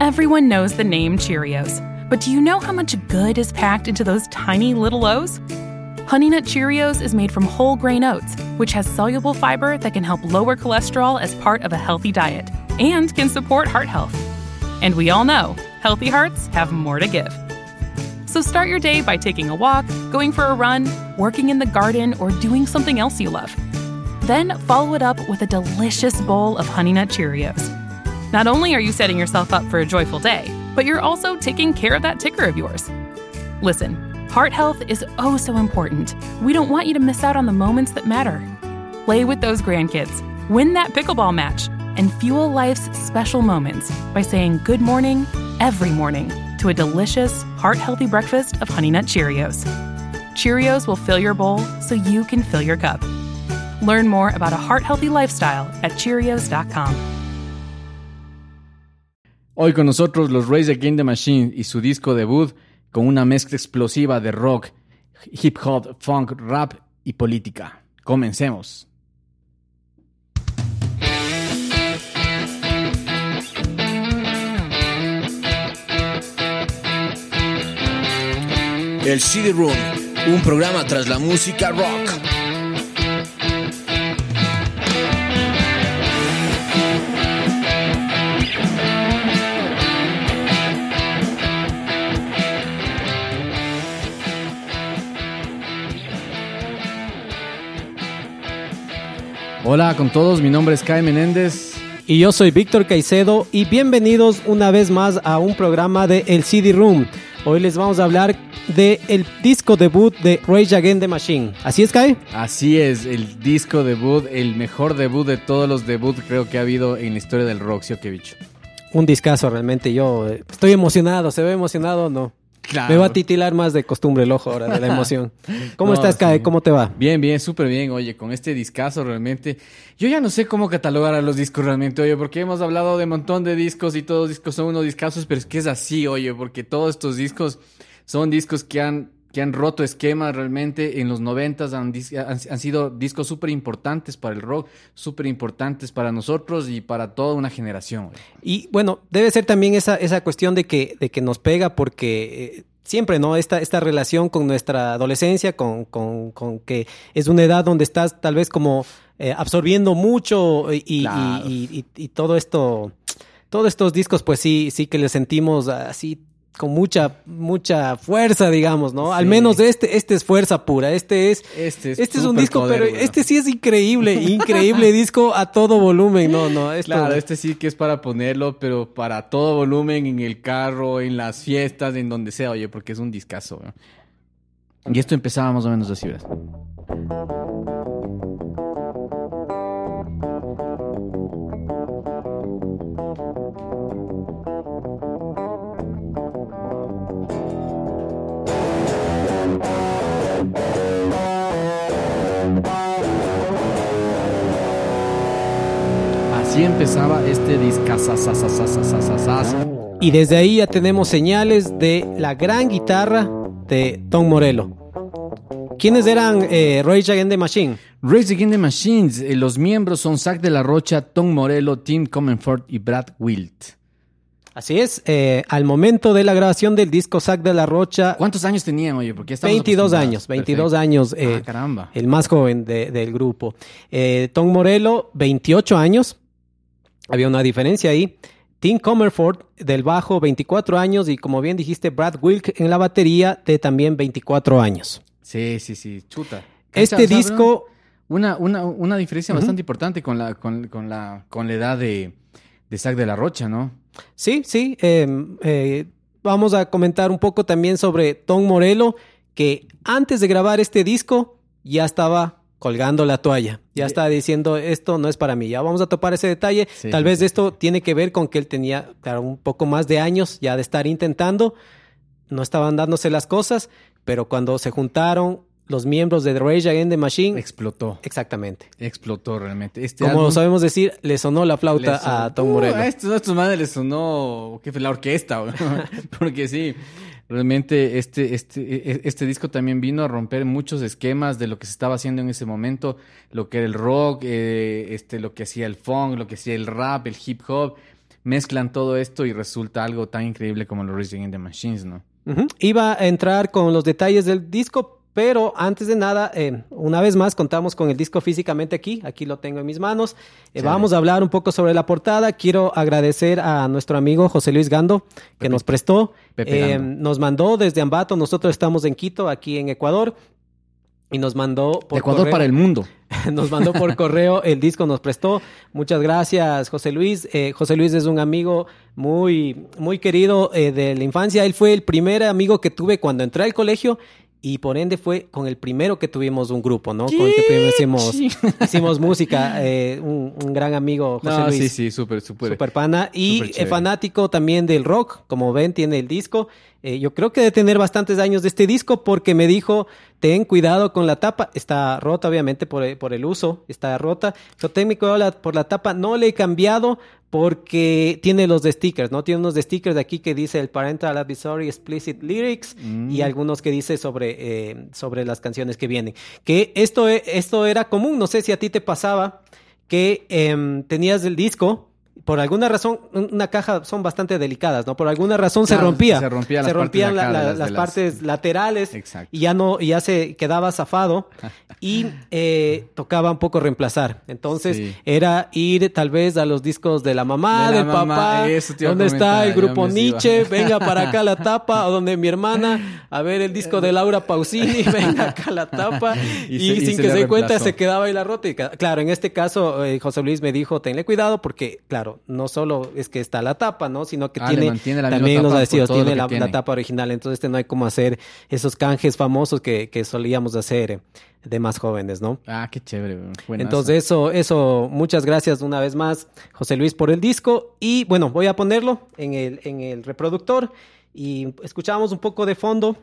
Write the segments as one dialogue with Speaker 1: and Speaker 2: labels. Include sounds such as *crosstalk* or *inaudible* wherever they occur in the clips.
Speaker 1: Everyone knows the name Cheerios, but do you know how much good is packed into those tiny little O's? Honey Nut Cheerios is made from whole grain oats, which has soluble fiber that can help lower cholesterol as part of a healthy diet and can support heart health. And we all know healthy hearts have more to give. So start your day by taking a walk, going for a run, working in the garden, or doing something else you love. Then follow it up with a delicious bowl of Honey Nut Cheerios. Not only are you setting yourself up for a joyful day, but you're also taking care of that ticker of yours. Listen, heart health is oh so important. We don't want you to miss out on the moments that matter. Play with those grandkids, win that pickleball match, and fuel life's special moments by saying good morning every morning to a delicious, heart healthy breakfast of Honey Nut Cheerios. Cheerios will fill your bowl so you can fill your cup. Learn more about a heart healthy lifestyle at Cheerios.com.
Speaker 2: Hoy con nosotros los Rays Against the Machine y su disco debut con una mezcla explosiva de rock, hip hop, funk, rap y política. Comencemos.
Speaker 3: El CD Room, un programa tras la música rock.
Speaker 2: Hola con todos, mi nombre es Kai Menéndez.
Speaker 4: Y yo soy Víctor Caicedo y bienvenidos una vez más a un programa de El CD Room. Hoy les vamos a hablar de el disco debut de Rage Against the Machine. ¿Así es, Kai?
Speaker 2: Así es, el disco debut, el mejor debut de todos los debuts creo que ha habido en la historia del rock, ¿sí o qué bicho?
Speaker 4: Un discazo realmente, yo estoy emocionado, ¿se ve emocionado o no?
Speaker 2: Claro.
Speaker 4: Me va a titilar más de costumbre el ojo ahora de la emoción. *laughs* ¿Cómo
Speaker 2: No,
Speaker 4: estás,
Speaker 2: sí.
Speaker 4: ¿Cómo te va?
Speaker 2: Bien, bien, súper bien. Oye, con este discazo realmente. Yo ya no sé cómo catalogar a los discos realmente, oye, porque hemos hablado de un montón de discos y todos los discos son unos discazos, pero es que es así, oye, porque todos estos discos son discos que han, que han roto esquemas realmente en los noventas, han, dis- han, han sido discos súper importantes para el rock, súper importantes para nosotros y para toda una generación.
Speaker 4: Y bueno, debe ser también esa, esa cuestión de que, de que nos pega porque eh, siempre, ¿no? Esta, esta relación con nuestra adolescencia, con, con, con que es una edad donde estás tal vez como eh, absorbiendo mucho y, y-
Speaker 2: Claro.
Speaker 4: y- y- y todo esto, todos estos discos, pues sí, sí que les sentimos así con mucha, mucha fuerza, digamos, ¿no? Al menos este, este es fuerza pura, este es,
Speaker 2: Este es
Speaker 4: este es un disco,
Speaker 2: poder,
Speaker 4: pero este sí es increíble, *laughs* increíble disco a todo volumen, no, no, esto,
Speaker 2: Claro, este sí que es para ponerlo, pero para todo volumen, en el carro, en las fiestas, en donde sea, oye, porque es un discazo. ¿no? Y esto empezaba más o menos así, ¿verdad? Así empezaba este discazazazazazazazaz.
Speaker 4: Y desde ahí ya tenemos señales de la gran guitarra de Tom Morello. ¿Quiénes eran eh, Rage Against the Machine?
Speaker 2: Race Against the Machines, eh, los miembros son Zack de la Rocha, Tom Morello, Tim Comenfort y Brad Wilt.
Speaker 4: Así es, eh, al momento de la grabación del disco Zack de la Rocha,
Speaker 2: ¿Cuántos años tenían, oye? Porque ya estamos
Speaker 4: 22
Speaker 2: acostumbrados.
Speaker 4: años, 22
Speaker 2: Perfecto.
Speaker 4: años, eh,
Speaker 2: Ah, caramba.
Speaker 4: el más joven de- del grupo. Eh, Tom Morello, 28 años, había una diferencia ahí. Tim Comerford del bajo, 24 años, y como bien dijiste, Brad Wilk en la batería de también 24 años.
Speaker 2: Sí, sí, sí, chuta.
Speaker 4: Este
Speaker 2: ¿Cachai? O sea,
Speaker 4: disco,
Speaker 2: Una, una, una diferencia bastante importante con la, con, con la, con la edad de, de Zack de la Rocha, ¿no?
Speaker 4: Sí, sí. eh, eh, vamos a comentar un poco también sobre Tom Morello, que antes de grabar este disco ya estaba colgando la toalla. Ya estaba diciendo, esto no es para mí. Ya vamos a topar ese detalle.
Speaker 2: Sí,
Speaker 4: Tal vez
Speaker 2: sí.
Speaker 4: esto tiene que ver con que él tenía, claro, un poco más de años ya de estar intentando. No estaban dándose las cosas, pero cuando se juntaron los miembros de The Rage Against the Machine,
Speaker 2: Explotó.
Speaker 4: exactamente.
Speaker 2: Explotó realmente. Este
Speaker 4: Como
Speaker 2: álbum
Speaker 4: sabemos decir, le sonó la flauta a Tom
Speaker 2: Uh,
Speaker 4: Morello.
Speaker 2: a estos, a estos manes les sonó ¿qué fue? la orquesta. *laughs* Porque sí, realmente este, este, e- este disco también vino a romper muchos esquemas de lo que se estaba haciendo en ese momento. Lo que era el rock, eh, este, lo que hacía el funk, lo que hacía el rap, el hip hop. Mezclan todo esto y resulta algo tan increíble como los Rage Against the Machines, ¿no?
Speaker 4: Iba a entrar con los detalles del disco, pero antes de nada, eh, una vez más contamos con el disco físicamente aquí. Aquí lo tengo en mis manos. Eh, vamos a hablar un poco sobre la portada. Quiero agradecer a nuestro amigo José Luis Gando, que
Speaker 2: Pepe.
Speaker 4: nos prestó.
Speaker 2: Pepe
Speaker 4: Eh, nos mandó desde Ambato. Nosotros estamos en Quito, aquí en Ecuador. Y nos mandó por
Speaker 2: Ecuador
Speaker 4: correo-
Speaker 2: para el mundo. *laughs*
Speaker 4: nos mandó por *laughs* correo el disco, nos prestó. Muchas gracias, José Luis. Eh, José Luis es un amigo muy, muy querido eh, de la infancia. Él fue el primer amigo que tuve cuando entré al colegio y por ende fue con el primero que tuvimos un grupo, ¿no? Con el que primero hicimos, *laughs* hicimos música. eh, un, un gran amigo, José
Speaker 2: No,
Speaker 4: Luis.
Speaker 2: sí, sí, súper, súper.
Speaker 4: Super pana y
Speaker 2: Súper
Speaker 4: eh,
Speaker 2: chévere.
Speaker 4: fanático también del rock, como ven, tiene el disco. Eh, yo creo que debe tener bastantes años de este disco porque me dijo, ten cuidado con la tapa. Está rota, obviamente, por, el- por el uso, está rota. Yo la- por la tapa. No le he cambiado porque tiene los de stickers, ¿no? Tiene unos de stickers de aquí que dice el Parental Advisory Explicit Lyrics
Speaker 2: Mm.
Speaker 4: y algunos que dice sobre, eh, sobre las canciones que vienen. Que esto, e- esto era común, no sé si a ti te pasaba que em, tenías el disco, por alguna razón, un- una caja son bastante delicadas, ¿no? Por alguna razón se rompía.
Speaker 2: se rompía las
Speaker 4: Se rompían la- la-
Speaker 2: las-
Speaker 4: las
Speaker 2: de las-
Speaker 4: partes *laughs* laterales
Speaker 2: Exacto.
Speaker 4: y ya no, y ya se quedaba zafado *laughs* y eh, tocaba un poco reemplazar. Entonces
Speaker 2: Sí.
Speaker 4: era ir tal vez a los discos de la mamá,
Speaker 2: De
Speaker 4: del
Speaker 2: mamá,
Speaker 4: papá,
Speaker 2: eso
Speaker 4: donde está el grupo
Speaker 2: iba.
Speaker 4: Nietzsche, venga para acá la *laughs* tapa, o donde mi hermana a ver el disco de Laura Pausini, venga acá la tapa y,
Speaker 2: Y se- y
Speaker 4: sin
Speaker 2: se
Speaker 4: que se dé cuenta se quedaba ahí la rota. Y claro, en este caso eh, José Luis me dijo, tenle cuidado porque, claro, no solo es que está la tapa, ¿no? Sino que
Speaker 2: Ah,
Speaker 4: tiene
Speaker 2: la
Speaker 4: también los adhesivos,
Speaker 2: lo
Speaker 4: tiene la, tapa original. Entonces este no hay como hacer esos canjes famosos que, que solíamos hacer eh, de más jóvenes, ¿no?
Speaker 2: Ah, qué chévere. Buenazo.
Speaker 4: Entonces eso, eso, muchas gracias una vez más, José Luis, por el disco. Y bueno, voy a ponerlo en el, en el reproductor y escuchamos un poco de fondo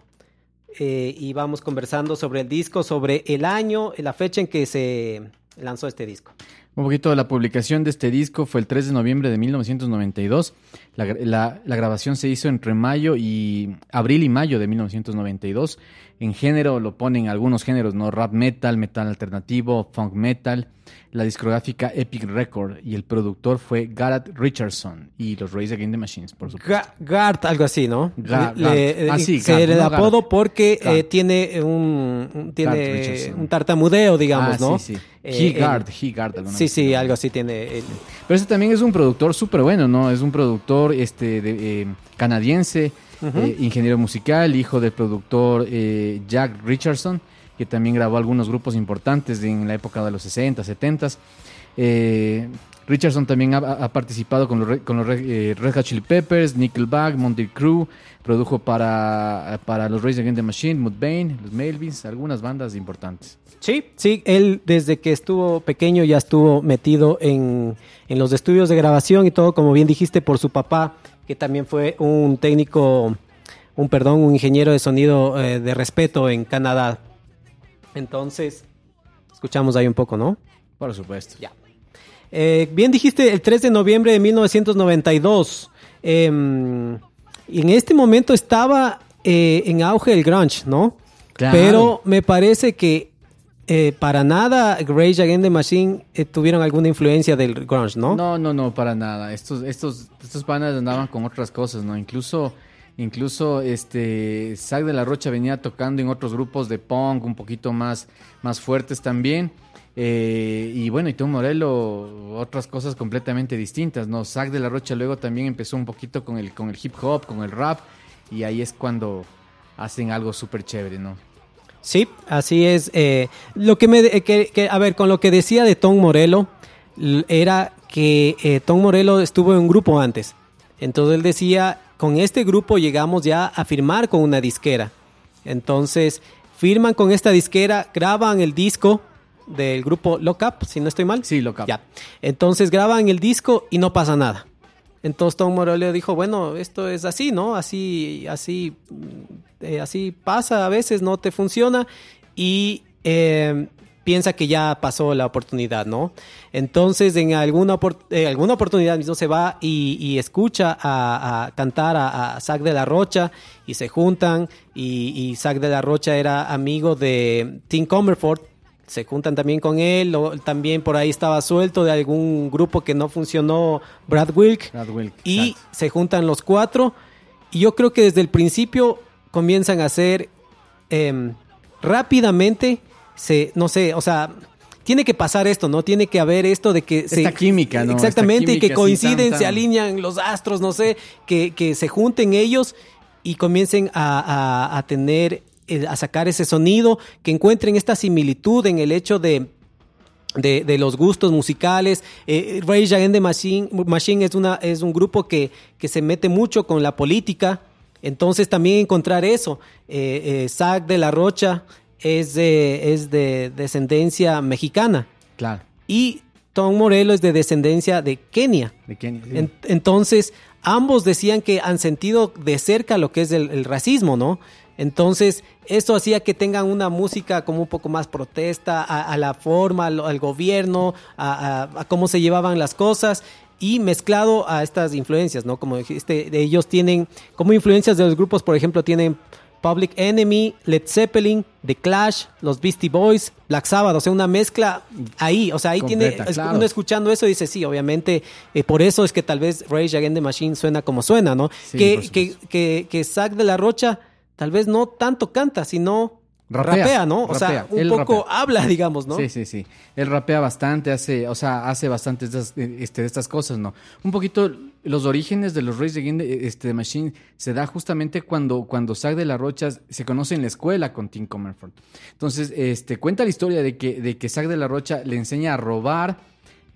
Speaker 4: eh, y vamos conversando sobre el disco, sobre el año, la fecha en que se lanzó este disco.
Speaker 2: Un poquito de la publicación de este disco fue el 3 de noviembre de 1992. La, la- la grabación se hizo entre mayo y abril y mayo de 1992. En género lo ponen algunos géneros, ¿no? Rap metal, metal alternativo, funk metal. La discográfica Epic Record y el productor fue Gareth Richardson y los Race Against the Machines, por supuesto.
Speaker 4: Ga- Gart, algo así, ¿no?
Speaker 2: Ga-
Speaker 4: Le-.
Speaker 2: Ah, sí,
Speaker 4: se le
Speaker 2: no
Speaker 4: da apodo porque eh, tiene un, tiene un tartamudeo, digamos,
Speaker 2: Ah,
Speaker 4: ¿no?
Speaker 2: sí, sí.
Speaker 4: Eh,
Speaker 2: He Guard,
Speaker 4: el-
Speaker 2: He Guard, alguna
Speaker 4: Sí,
Speaker 2: vez
Speaker 4: sí, algo así tiene. el-
Speaker 2: Pero este también es un productor súper bueno, ¿no? Es un productor este, de, eh, canadiense, eh, ingeniero musical, hijo del productor eh, Jack Richardson, que también grabó algunos grupos importantes en la época de los 60, 70. Eh, Richardson también ha, ha participado con los, con los eh, Red Hot Chili Peppers, Nickelback, Monty Crew, produjo para, para los Rage Against the Machine, Mudvayne, los Melvins, algunas bandas importantes.
Speaker 4: Sí, sí, él desde que estuvo pequeño ya estuvo metido en, en los estudios de grabación y todo, como bien dijiste, por su papá, que también fue un técnico, un perdón, un ingeniero de sonido eh, de respeto en Canadá. Entonces, escuchamos ahí un poco, ¿no?
Speaker 2: Por supuesto.
Speaker 4: Ya. Eh, bien dijiste, el 3 de noviembre de 1992. em, y en este momento estaba eh, en auge el grunge, ¿no?
Speaker 2: Claro.
Speaker 4: Pero me parece que eh, para nada Rage Against the Machine eh, tuvieron alguna influencia del grunge, ¿no?
Speaker 2: No, no, no, para nada. Estos, estos, estos panas andaban con otras cosas, ¿no? Incluso, incluso, este, Zack de la Rocha venía tocando en otros grupos de punk un poquito más, más fuertes también. Eh, y bueno, y Tom Morello, otras cosas completamente distintas, ¿no? Zack de la Rocha luego también empezó un poquito con el, con el hip hop, con el rap, y ahí es cuando hacen algo súper chévere, ¿no?
Speaker 4: Sí, así es. eh, lo que me, que, que- a ver, con lo que decía de Tom Morello, era que eh, Tom Morello estuvo en un grupo antes. Entonces él decía, con este grupo llegamos ya a firmar con una disquera. Entonces firman con esta disquera, graban el disco del grupo Lock Up, si no estoy mal.
Speaker 2: Sí, Lock Up.
Speaker 4: Ya. Entonces graban el disco y no pasa nada. Entonces Tom Morello dijo, bueno, esto es así, ¿no? Así, así, eh, así pasa a veces, no te funciona y eh, piensa que ya pasó la oportunidad, ¿no? Entonces en alguna, eh, alguna oportunidad mismo se va y, y escucha a, a cantar a, a Zac de la Rocha y se juntan y, y Zac de la Rocha era amigo de Tim Comerford se juntan también con él, o también por ahí estaba suelto de algún grupo que no funcionó, Brad Wilk,
Speaker 2: Brad Wilk,
Speaker 4: y
Speaker 2: exacto.
Speaker 4: se juntan los cuatro, y yo creo que desde el principio comienzan a hacer em, rápidamente, se, no sé, o sea, tiene que pasar esto, ¿no? Tiene que haber esto de que se...
Speaker 2: Esta química, ¿no?
Speaker 4: Exactamente, que
Speaker 2: química así
Speaker 4: coinciden,
Speaker 2: tan,
Speaker 4: se alinean los astros, no sé, que, que se junten ellos y comiencen a, a- a tener, eh, a sacar ese sonido, que encuentren esta similitud en el hecho de, de, de los gustos musicales. Eh, Rage Against the Machine, Machine es, una, es un grupo que, que se mete mucho con la política. Entonces también encontrar eso. Eh, eh, Zac de la Rocha es de, es de descendencia mexicana
Speaker 2: Claro.
Speaker 4: y Tom Morello es de descendencia de Kenia.
Speaker 2: De Kenia, sí.
Speaker 4: En- entonces, ambos decían que han sentido de cerca lo que es el, el racismo, ¿no? Entonces, eso hacía que tengan una música como un poco más protesta a, a la forma, al, al gobierno, a, a- a cómo se llevaban las cosas y mezclado a estas influencias, ¿no? Como dijiste, de ellos tienen, como influencias de los grupos, por ejemplo, tienen Public Enemy, Led Zeppelin, The Clash, los Beastie Boys, Black Sabbath, o sea, una mezcla ahí, o sea, ahí tiene,
Speaker 2: Completa,
Speaker 4: es-
Speaker 2: claro.
Speaker 4: uno escuchando eso dice, sí, obviamente, eh, por eso es que tal vez Rage Against the Machine suena como suena, ¿no?
Speaker 2: Sí,
Speaker 4: que, que, que, que Zack de la Rocha tal vez no tanto canta, sino rapea,
Speaker 2: Rapea,
Speaker 4: ¿no? O sea, un
Speaker 2: él
Speaker 4: poco
Speaker 2: rapea.
Speaker 4: habla, *laughs* digamos, ¿no?
Speaker 2: Sí, sí, sí. Él rapea bastante, hace, o sea, hace bastante estas, eh, este, de estas cosas, ¿no? Un poquito los orígenes de los Reyes de the- este, Machine se da justamente cuando, cuando Zack de la Rocha se conoce en la escuela con Tim Comerford. Entonces, este, cuenta la historia de que, de que Zack de la Rocha le enseña a robar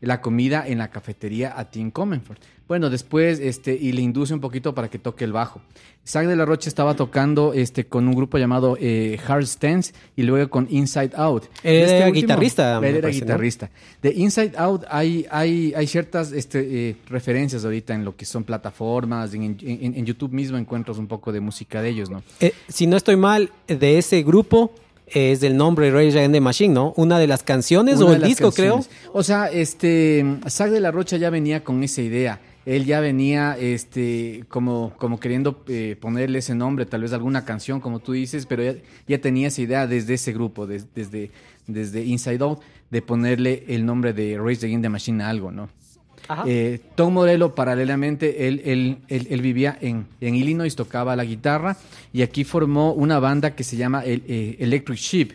Speaker 2: la comida en la cafetería a Tim Comerford. Bueno, después, este, y le induce un poquito para que toque el bajo. Zack de la Rocha estaba tocando este, con un grupo llamado eh, Hard Stance y luego con Inside Out.
Speaker 4: Él
Speaker 2: Este
Speaker 4: era
Speaker 2: último-
Speaker 4: guitarrista,
Speaker 2: Él era
Speaker 4: parece, ¿no?
Speaker 2: guitarrista. De Inside Out hay, hay, hay ciertas este, eh, referencias ahorita en lo que son plataformas, en, en- en YouTube mismo encuentras un poco de música de ellos, ¿no?
Speaker 4: Eh, si no estoy mal, de ese grupo es del nombre Rage Against the Machine, ¿no? Una de las canciones
Speaker 2: Una
Speaker 4: o el disco,
Speaker 2: canciones.
Speaker 4: creo.
Speaker 2: O sea, este, Zack de la Rocha ya venía con esa idea. Él ya venía, este, como, como queriendo eh, ponerle ese nombre, tal vez alguna canción, como tú dices, pero ya, ya tenía esa idea desde ese grupo, des- desde, desde Inside Out, de ponerle el nombre de Rage Against the Machine a algo, ¿no? Eh, Tom Morello, paralelamente, él, él- él- él vivía en, en Illinois, tocaba la guitarra y aquí formó una banda que se llama el- eh, Electric Sheep,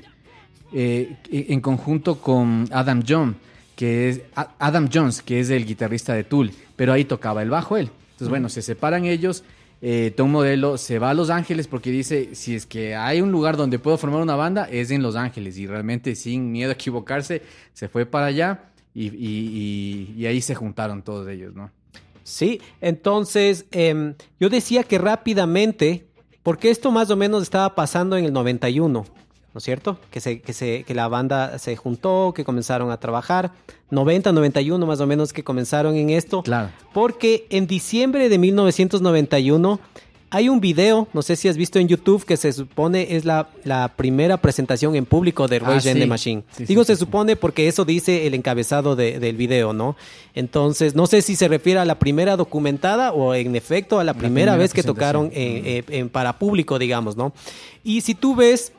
Speaker 2: eh, en conjunto con Adam John, que es Adam Jones, que es el guitarrista de Tool, pero ahí tocaba el bajo él. Entonces, bueno, se separan ellos. eh, Tom Morello se va a Los Ángeles porque dice, si es que hay un lugar donde puedo formar una banda, es en Los Ángeles. Y realmente, sin miedo a equivocarse, se fue para allá y, y- y- y ahí se juntaron todos ellos, ¿no?
Speaker 4: Sí, entonces em, yo decía que rápidamente, porque esto más o menos estaba pasando en el 91, ¿no es cierto? Que, se, que, se, que la banda se juntó, que comenzaron a trabajar, 90, 91 más o menos que comenzaron en esto.
Speaker 2: Claro.
Speaker 4: Porque en diciembre de 1991 hay un video, no sé si has visto en YouTube, que se supone es la, la primera presentación en público de
Speaker 2: Ah,
Speaker 4: Rage Against the. Machine.
Speaker 2: Sí,
Speaker 4: Digo
Speaker 2: sí,
Speaker 4: se supone porque eso dice el encabezado de- del video, ¿no? Entonces, no sé si se refiere a la primera documentada o en efecto a la, primera,
Speaker 2: primera
Speaker 4: vez que tocaron en- en- en para público, digamos, ¿no? Y si tú ves...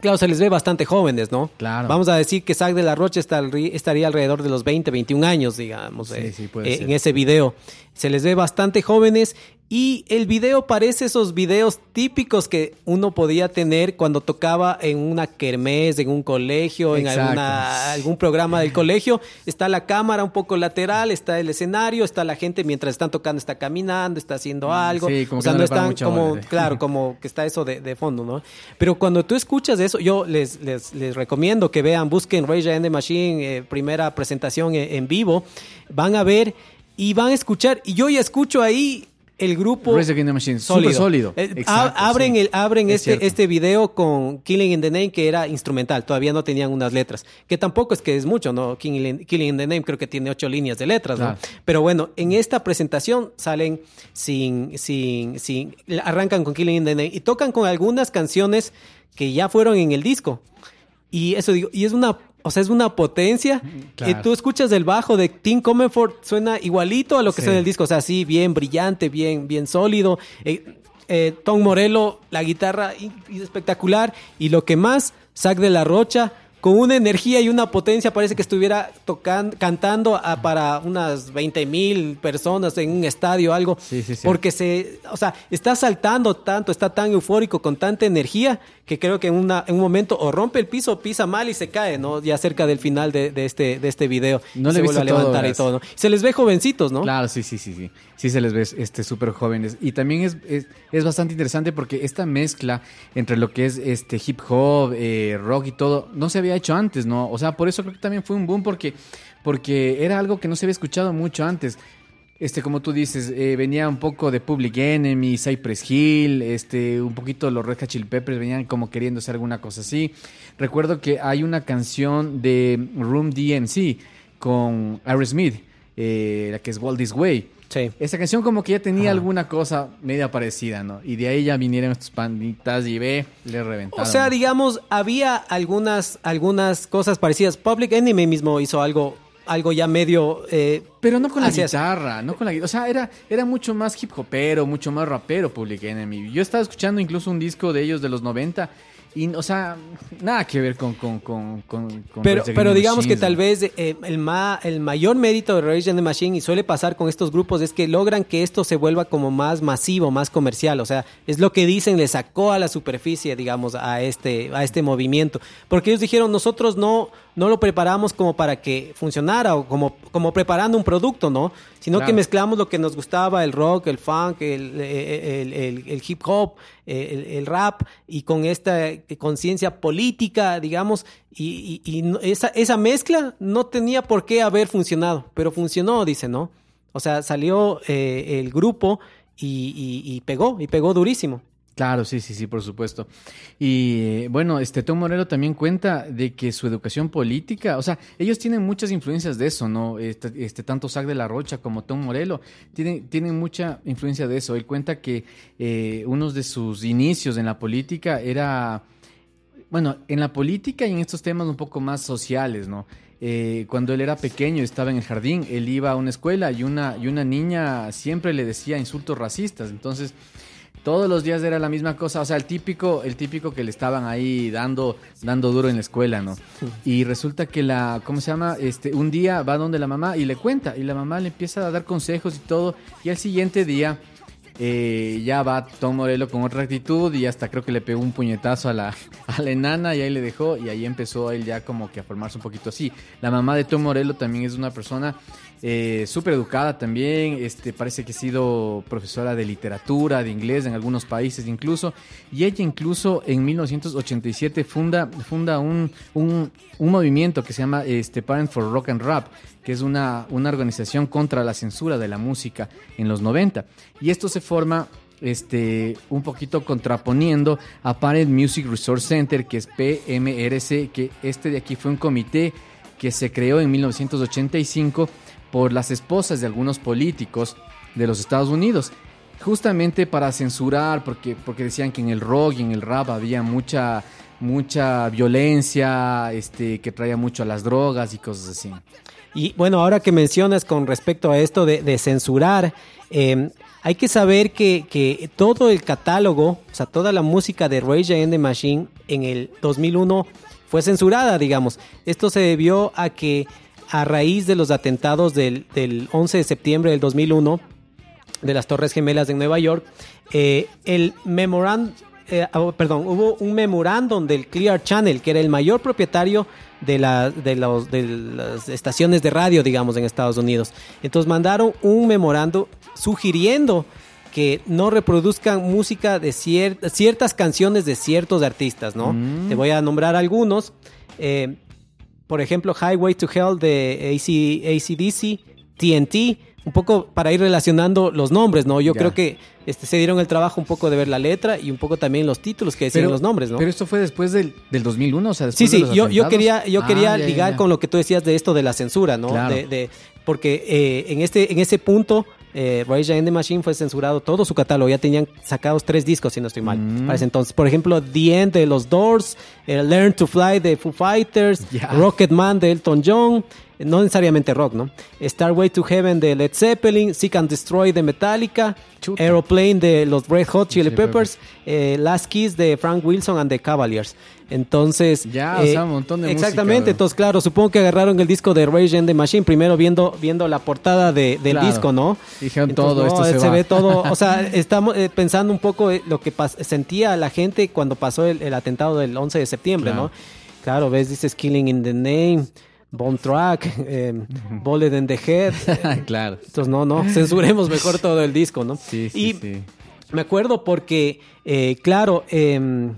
Speaker 4: Claro, se les ve bastante jóvenes, ¿no?
Speaker 2: Claro.
Speaker 4: Vamos a decir que Zack de la Rocha estaría alrededor de los 20, 21 años, digamos,
Speaker 2: Sí,
Speaker 4: eh,
Speaker 2: sí, puede
Speaker 4: eh,
Speaker 2: ser.
Speaker 4: en ese video. Se les ve bastante jóvenes y el video parece esos videos típicos que uno podía tener cuando tocaba en una kermés, en un colegio, en alguna, algún programa del colegio. Está la cámara un poco lateral, está el escenario, está la gente mientras están tocando, está caminando, está haciendo algo.
Speaker 2: Mm, sí, como
Speaker 4: o
Speaker 2: que no
Speaker 4: no están como,
Speaker 2: bola, sí.
Speaker 4: claro, como que está eso de, de fondo, ¿no? Pero cuando tú escuchas eso, yo les, les, les recomiendo que vean, busquen Rage Against the Machine, eh, primera presentación en, en vivo, van a ver y van a escuchar, y yo ya escucho ahí el grupo
Speaker 2: Against the Machine, súper sólido.
Speaker 4: Eh,
Speaker 2: Exacto,
Speaker 4: abren
Speaker 2: sí.
Speaker 4: el, abren
Speaker 2: Es
Speaker 4: este,
Speaker 2: cierto.
Speaker 4: este video con Killing in the Name, que era instrumental, todavía no tenían unas letras, que tampoco es que es mucho, ¿no? Killing, in- Killing in the Name creo que tiene ocho líneas de letras, ¿no? Pero bueno, en esta presentación salen sin, sin, sin, arrancan con Killing in the Name y tocan con algunas canciones que ya fueron en el disco. Y eso digo, y es una, o sea, es una potencia.
Speaker 2: Claro.
Speaker 4: Y tú escuchas el bajo de Tim Comerford, suena igualito a lo que
Speaker 2: Sí.
Speaker 4: suena en el disco. O sea, sí, bien brillante, bien, bien sólido. Eh, eh, Tom Morello, la guitarra espectacular. Y lo que más, Zack de la Rocha, con una energía y una potencia, parece que estuviera tocando, cantando a- para unas 20 mil personas en un estadio, algo.
Speaker 2: Sí, sí, sí.
Speaker 4: Porque se, o sea, está saltando tanto, está tan eufórico, con tanta energía, que creo que en, una, en un momento o rompe el piso, pisa mal y se cae, ¿no? Ya cerca del final de, de este, de este video.
Speaker 2: No
Speaker 4: Y
Speaker 2: le
Speaker 4: se vuelve a
Speaker 2: visto todo,
Speaker 4: levantar y todo, ¿no? Se les ve jovencitos, ¿no?
Speaker 2: Claro, sí, sí, sí, sí. Sí se les ve este súper jóvenes. Y también es, es, bastante interesante porque esta mezcla entre lo que es este hip hop, eh, rock y todo, no se había hecho antes, ¿no? O sea, por eso creo que también fue un boom porque, porque era algo que no se había escuchado mucho antes. Este, como tú dices, eh, venía un poco de Public Enemy, Cypress Hill, este, un poquito los Red Hot Chili Peppers venían como queriendo hacer alguna cosa así. Recuerdo que hay una canción de Room DMC con Aerosmith, eh, la que es Walt This Way.
Speaker 4: Sí.
Speaker 2: Esa canción como que ya tenía
Speaker 4: Ajá.
Speaker 2: alguna cosa media parecida, ¿no? Y de ahí ya vinieron estos panditas y ve, le reventaron.
Speaker 4: O sea, digamos, había algunas, algunas cosas parecidas. Public Enemy mismo hizo algo, algo ya medio... eh,
Speaker 2: Pero no con la guitarra, no con la guitarra. O sea, era, era mucho más hip hopero, mucho más rapero Public Enemy. Yo estaba escuchando incluso un disco de ellos de los 90 y, o sea, nada que ver con... con, con, con, con
Speaker 4: Pero, pero digamos que tal vez eh, el, ma- el mayor mérito de Rage Against the Machine, y suele pasar con estos grupos, es que logran que esto se vuelva como más masivo, más comercial. O sea, es lo que dicen, le sacó a la superficie, digamos, a este, a este movimiento. Porque ellos dijeron, nosotros no, no lo preparamos como para que funcionara o como, como preparando un producto, ¿no? Sino que mezclamos lo que nos gustaba, el rock, el funk, el, eh, el- el- el hip hop, eh, el, rap, y con esta eh, conciencia política, digamos, y, y- y esa, esa mezcla no tenía por qué haber funcionado, pero funcionó, dice, ¿no? O sea, salió eh, el grupo y, y- y pegó, y pegó durísimo.
Speaker 2: Claro, sí, sí, sí, por supuesto. Y eh, bueno, este Tom Morello también cuenta de que su educación política, o sea, ellos tienen muchas influencias de eso, ¿no? Este, este tanto Zac de la Rocha como Tom Morello tienen, tienen mucha influencia de eso. Él cuenta que eh, uno de sus inicios en la política era, bueno, en la política y en estos temas un poco más sociales, ¿no? Eh, cuando él era pequeño, estaba en el jardín, él iba a una escuela y una, y una niña siempre le decía insultos racistas, entonces todos los días era la misma cosa, o sea, el típico, el típico que le estaban ahí dando, dando duro en la escuela, ¿no? Y resulta que la, ¿cómo se llama? Este, un día va donde la mamá y le cuenta, y la mamá le empieza a dar consejos y todo, y al siguiente día eh, ya va Tom Morello con otra actitud y hasta creo que le pegó un puñetazo a la, *laughs* a la enana y ahí le dejó y ahí empezó él ya como que a formarse un poquito así. La mamá de Tom Morello también es una persona eh, súper educada también, este, parece que ha sido profesora de literatura, de inglés en algunos países incluso, y ella incluso en 1987 funda, funda un, un, movimiento que se llama este, Parent for Rock and Rap, que es una, una organización contra la censura de la música en los 90. Y esto se forma este, un poquito contraponiendo a Parent Music Resource Center, que es PMRC, que este de aquí fue un comité que se creó en 1985 por las esposas de algunos políticos de los Estados Unidos, justamente para censurar, porque, porque decían que en el rock y en el rap había mucha, mucha violencia, este, que traía mucho a las drogas y cosas así.
Speaker 4: Y bueno, ahora que mencionas con respecto a esto de, censurar, eh, hay que saber que, que todo el catálogo, o sea, toda la música de Rage Against the Machine en el 2001 fue censurada, digamos. Esto se debió a que a raíz de los atentados del, del 11 de septiembre del 2001, de las Torres Gemelas en Nueva York, eh, el memorándum, eh, oh, perdón, hubo un memorándum del Clear Channel, que era el mayor propietario de, la- de, los, de las estaciones de radio, digamos, en Estados Unidos. Entonces mandaron un memorándum sugiriendo que no reproduzcan música de cier- ciertas canciones de ciertos artistas, ¿no?
Speaker 2: Mm.
Speaker 4: Te voy a nombrar algunos. Eh, por ejemplo, Highway to Hell de AC, ACDC, TNT, un poco para ir relacionando los nombres, ¿no? Yo
Speaker 2: Ya.
Speaker 4: creo que este, se dieron el trabajo un poco de ver la letra y un poco también los títulos que decían los nombres, ¿no?
Speaker 2: Pero esto fue después del, del 2001, o sea,
Speaker 4: Sí,
Speaker 2: después de
Speaker 4: sí,
Speaker 2: los
Speaker 4: yo, yo quería, yo
Speaker 2: Ah,
Speaker 4: quería
Speaker 2: ya, ya,
Speaker 4: ligar
Speaker 2: ya.
Speaker 4: con lo que tú decías de esto de la censura, ¿no?
Speaker 2: Claro.
Speaker 4: De, de- porque eh, en, este, en ese punto, eh, Rage Against the Machine fue censurado todo su catálogo. Ya tenían sacados tres discos, si no estoy mal,
Speaker 2: Mm.
Speaker 4: para ese entonces. Por ejemplo, The End de los Doors, eh, Learn to Fly de Foo Fighters,
Speaker 2: Ya.
Speaker 4: Rocket Man de Elton John, no necesariamente rock, ¿no? Starway to Heaven de Led Zeppelin, Seek and Destroy de Metallica,
Speaker 2: Chuta.
Speaker 4: Aeroplane de los Red Hot Chili Peppers, eh, Last Kiss de Frank Wilson and the Cavaliers. Entonces,
Speaker 2: Ya, o sea, un montón de
Speaker 4: Exactamente, entonces claro, supongo que agarraron el disco de Rage Against the Machine primero viendo viendo la portada de- del
Speaker 2: Claro.
Speaker 4: disco, ¿no?
Speaker 2: Dijeron,
Speaker 4: Entonces,
Speaker 2: todo
Speaker 4: no,
Speaker 2: esto
Speaker 4: eh,
Speaker 2: se va.
Speaker 4: ve todo, *laughs* o sea, estamos eh, pensando un poco eh, lo que sentía la gente cuando pasó el, el atentado del 11 de septiembre,
Speaker 2: Claro.
Speaker 4: ¿no? Claro, ves, dices Killing in the Name, Bomb Track, eh, Bullet in the Head. *laughs*
Speaker 2: claro.
Speaker 4: Entonces, no, no, censuremos mejor todo el disco, ¿no?
Speaker 2: Sí, sí,
Speaker 4: y
Speaker 2: sí.
Speaker 4: me acuerdo porque, eh, claro, em,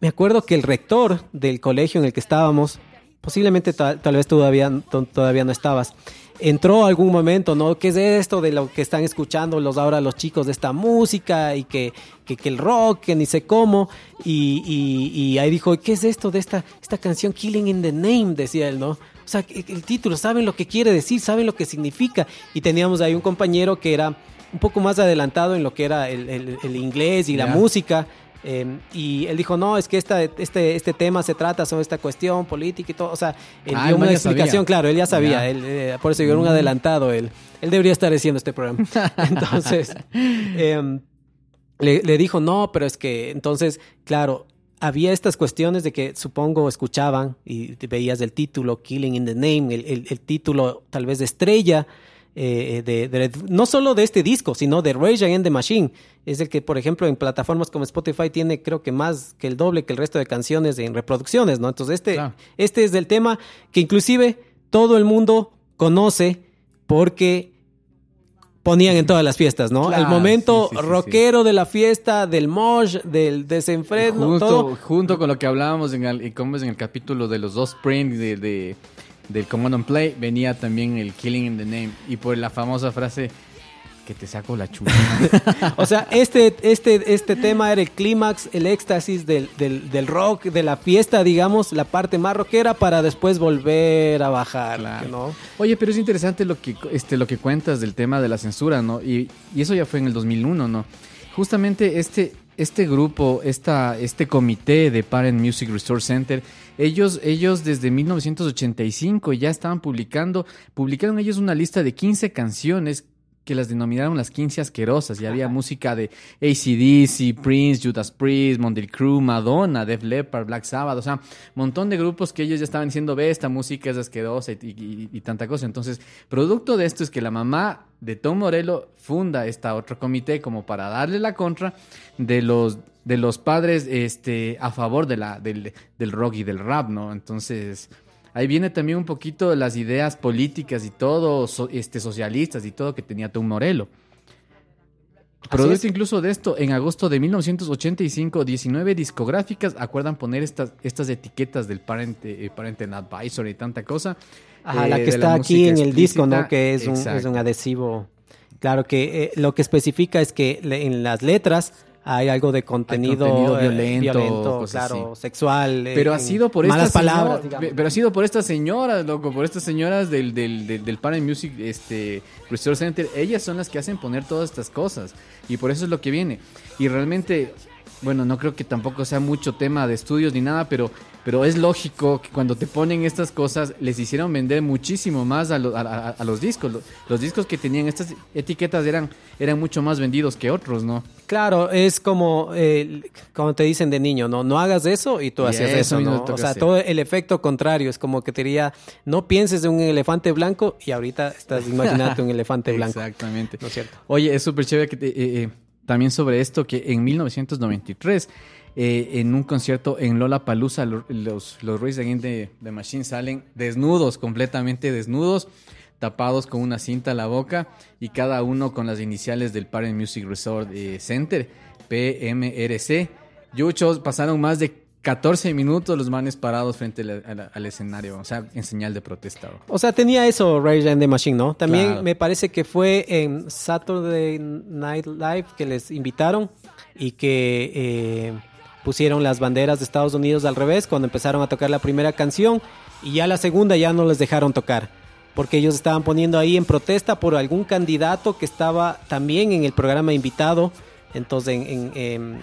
Speaker 4: me acuerdo que el rector del colegio en el que estábamos, posiblemente tal, tal vez todavía, to- todavía no estabas, entró algún momento, ¿no? ¿Qué es esto de lo que están escuchando los ahora los chicos de esta música y que, que, que el rock, que ni sé cómo? Y, y- y ahí dijo, ¿qué es esto de esta, esta canción Killing in the Name? Decía él, ¿no? O sea, el título, saben lo que quiere decir, saben lo que significa. Y teníamos ahí un compañero que era un poco más adelantado en lo que era el, el- el inglés y la música. Eh, y él dijo, no, es que esta, este, este tema se trata sobre esta cuestión política y todo. O sea, él
Speaker 2: Ah,
Speaker 4: dio una explicación,
Speaker 2: sabía.
Speaker 4: claro, él ya sabía. Él, eh, por eso yo era un adelantado. Él, él debería estar haciendo este programa. *laughs* Entonces, em, le, le dijo, no, pero es que entonces, claro, había estas cuestiones de que supongo escuchaban y veías el título Killing in the Name, el, el- el título tal vez de estrella, eh, de, de- no solo de este disco, sino de Rage Against the Machine. Es el que, por ejemplo, en plataformas como Spotify tiene creo que más que el doble que el resto de canciones en reproducciones, ¿no? Entonces este,
Speaker 2: Claro.
Speaker 4: este es el tema que inclusive todo el mundo conoce porque ponían en todas las fiestas, ¿no?
Speaker 2: Claro,
Speaker 4: el momento
Speaker 2: sí, sí, sí,
Speaker 4: rockero de la fiesta, del mosh, del desenfreno,
Speaker 2: Junto,
Speaker 4: todo.
Speaker 2: junto con lo que hablábamos en el, y como es en el capítulo de los dos Sprint de, de- del Command and Play, venía también el Killing in the Name. Y por la famosa frase, que te saco la chucha. *laughs*
Speaker 4: O sea, este, este, este tema era el clímax, el éxtasis del, del, del rock, de la fiesta, digamos, la parte más rockera para después volver a bajar,
Speaker 2: Claro.
Speaker 4: ¿no?
Speaker 2: Oye, pero es interesante lo que, este, lo que cuentas del tema de la censura, ¿no? Y, y eso ya fue en el 2001, ¿no? Justamente este, este grupo, esta, este comité de Parent Music Resource Center, ellos, ellos desde 1985 ya estaban publicando, publicaron ellos una lista de 15 canciones que las denominaron las 15 asquerosas. Y había música de ACDC, Prince, Judas Priest, Mondel Crew, Madonna, Def Leppard, Black Sabbath. O sea, montón de grupos que ellos ya estaban diciendo, ve, esta música es asquerosa y, y- y tanta cosa. Entonces, producto de esto es que la mamá de Tom Morello funda esta otro comité como para darle la contra de los de los padres este a favor de la del, del rock y del rap, ¿no? Entonces, Ahí viene también un poquito de las ideas políticas y todo, so- este, socialistas y todo que tenía Tom Morello. Producto incluso de esto, en agosto de 1985, 19 discográficas acuerdan poner estas, estas etiquetas del parente, eh, Parental Advisor y tanta cosa.
Speaker 4: Ajá,
Speaker 2: eh,
Speaker 4: la que está aquí en el disco, ¿no? Que es un, es un adhesivo. Claro que eh, lo que especifica es que le- en las letras hay algo de contenido,
Speaker 2: contenido
Speaker 4: eh,
Speaker 2: violento,
Speaker 4: claro,
Speaker 2: así.
Speaker 4: sexual. eh,
Speaker 2: Pero ha sido por
Speaker 4: malas
Speaker 2: estas
Speaker 4: palabras,
Speaker 2: señor- pero ha sido por estas señoras, loco, por estas señoras del, del, del, del Parent Music este, Resource Center. Ellas son las que hacen poner todas estas cosas. Y por eso es lo que viene. Y realmente, bueno, no creo que tampoco sea mucho tema de estudios ni nada, pero, pero es lógico que cuando te ponen estas cosas, les hicieron vender muchísimo más a, lo- a- a- a los discos. Los, los discos que tenían estas etiquetas eran, eran mucho más vendidos que otros, ¿no?
Speaker 4: Claro, es como, eh, como te dicen de niño, ¿no? No hagas eso y tú
Speaker 2: Y
Speaker 4: hacías
Speaker 2: eso
Speaker 4: O sea,
Speaker 2: hacer.
Speaker 4: todo el efecto contrario, es como que te diría, no pienses en un elefante blanco y ahorita estás imaginando un elefante blanco.
Speaker 2: Exactamente.
Speaker 4: ¿No es cierto?
Speaker 2: Oye, es súper chévere que te- eh, eh, también sobre esto que en 1993 eh, en un concierto en Lola Palusa los los Against the, the Machine salen desnudos, completamente desnudos, tapados con una cinta a la boca y cada uno con las iniciales del Parent Music Resort eh, Center, PMRC. Yuchos, pasaron más de 14 minutos los manes parados frente al, al- al escenario, o sea, en señal de protesta. bro.
Speaker 4: O sea, tenía eso Rage Against the Machine, ¿no? También
Speaker 2: Claro.
Speaker 4: me parece que fue en Saturday Night Live que les invitaron y que eh, pusieron las banderas de Estados Unidos al revés cuando empezaron a tocar la primera canción y ya la segunda ya no les dejaron tocar. Porque ellos estaban poniendo ahí en protesta por algún candidato que estaba también en el programa invitado. Entonces, en- en- em,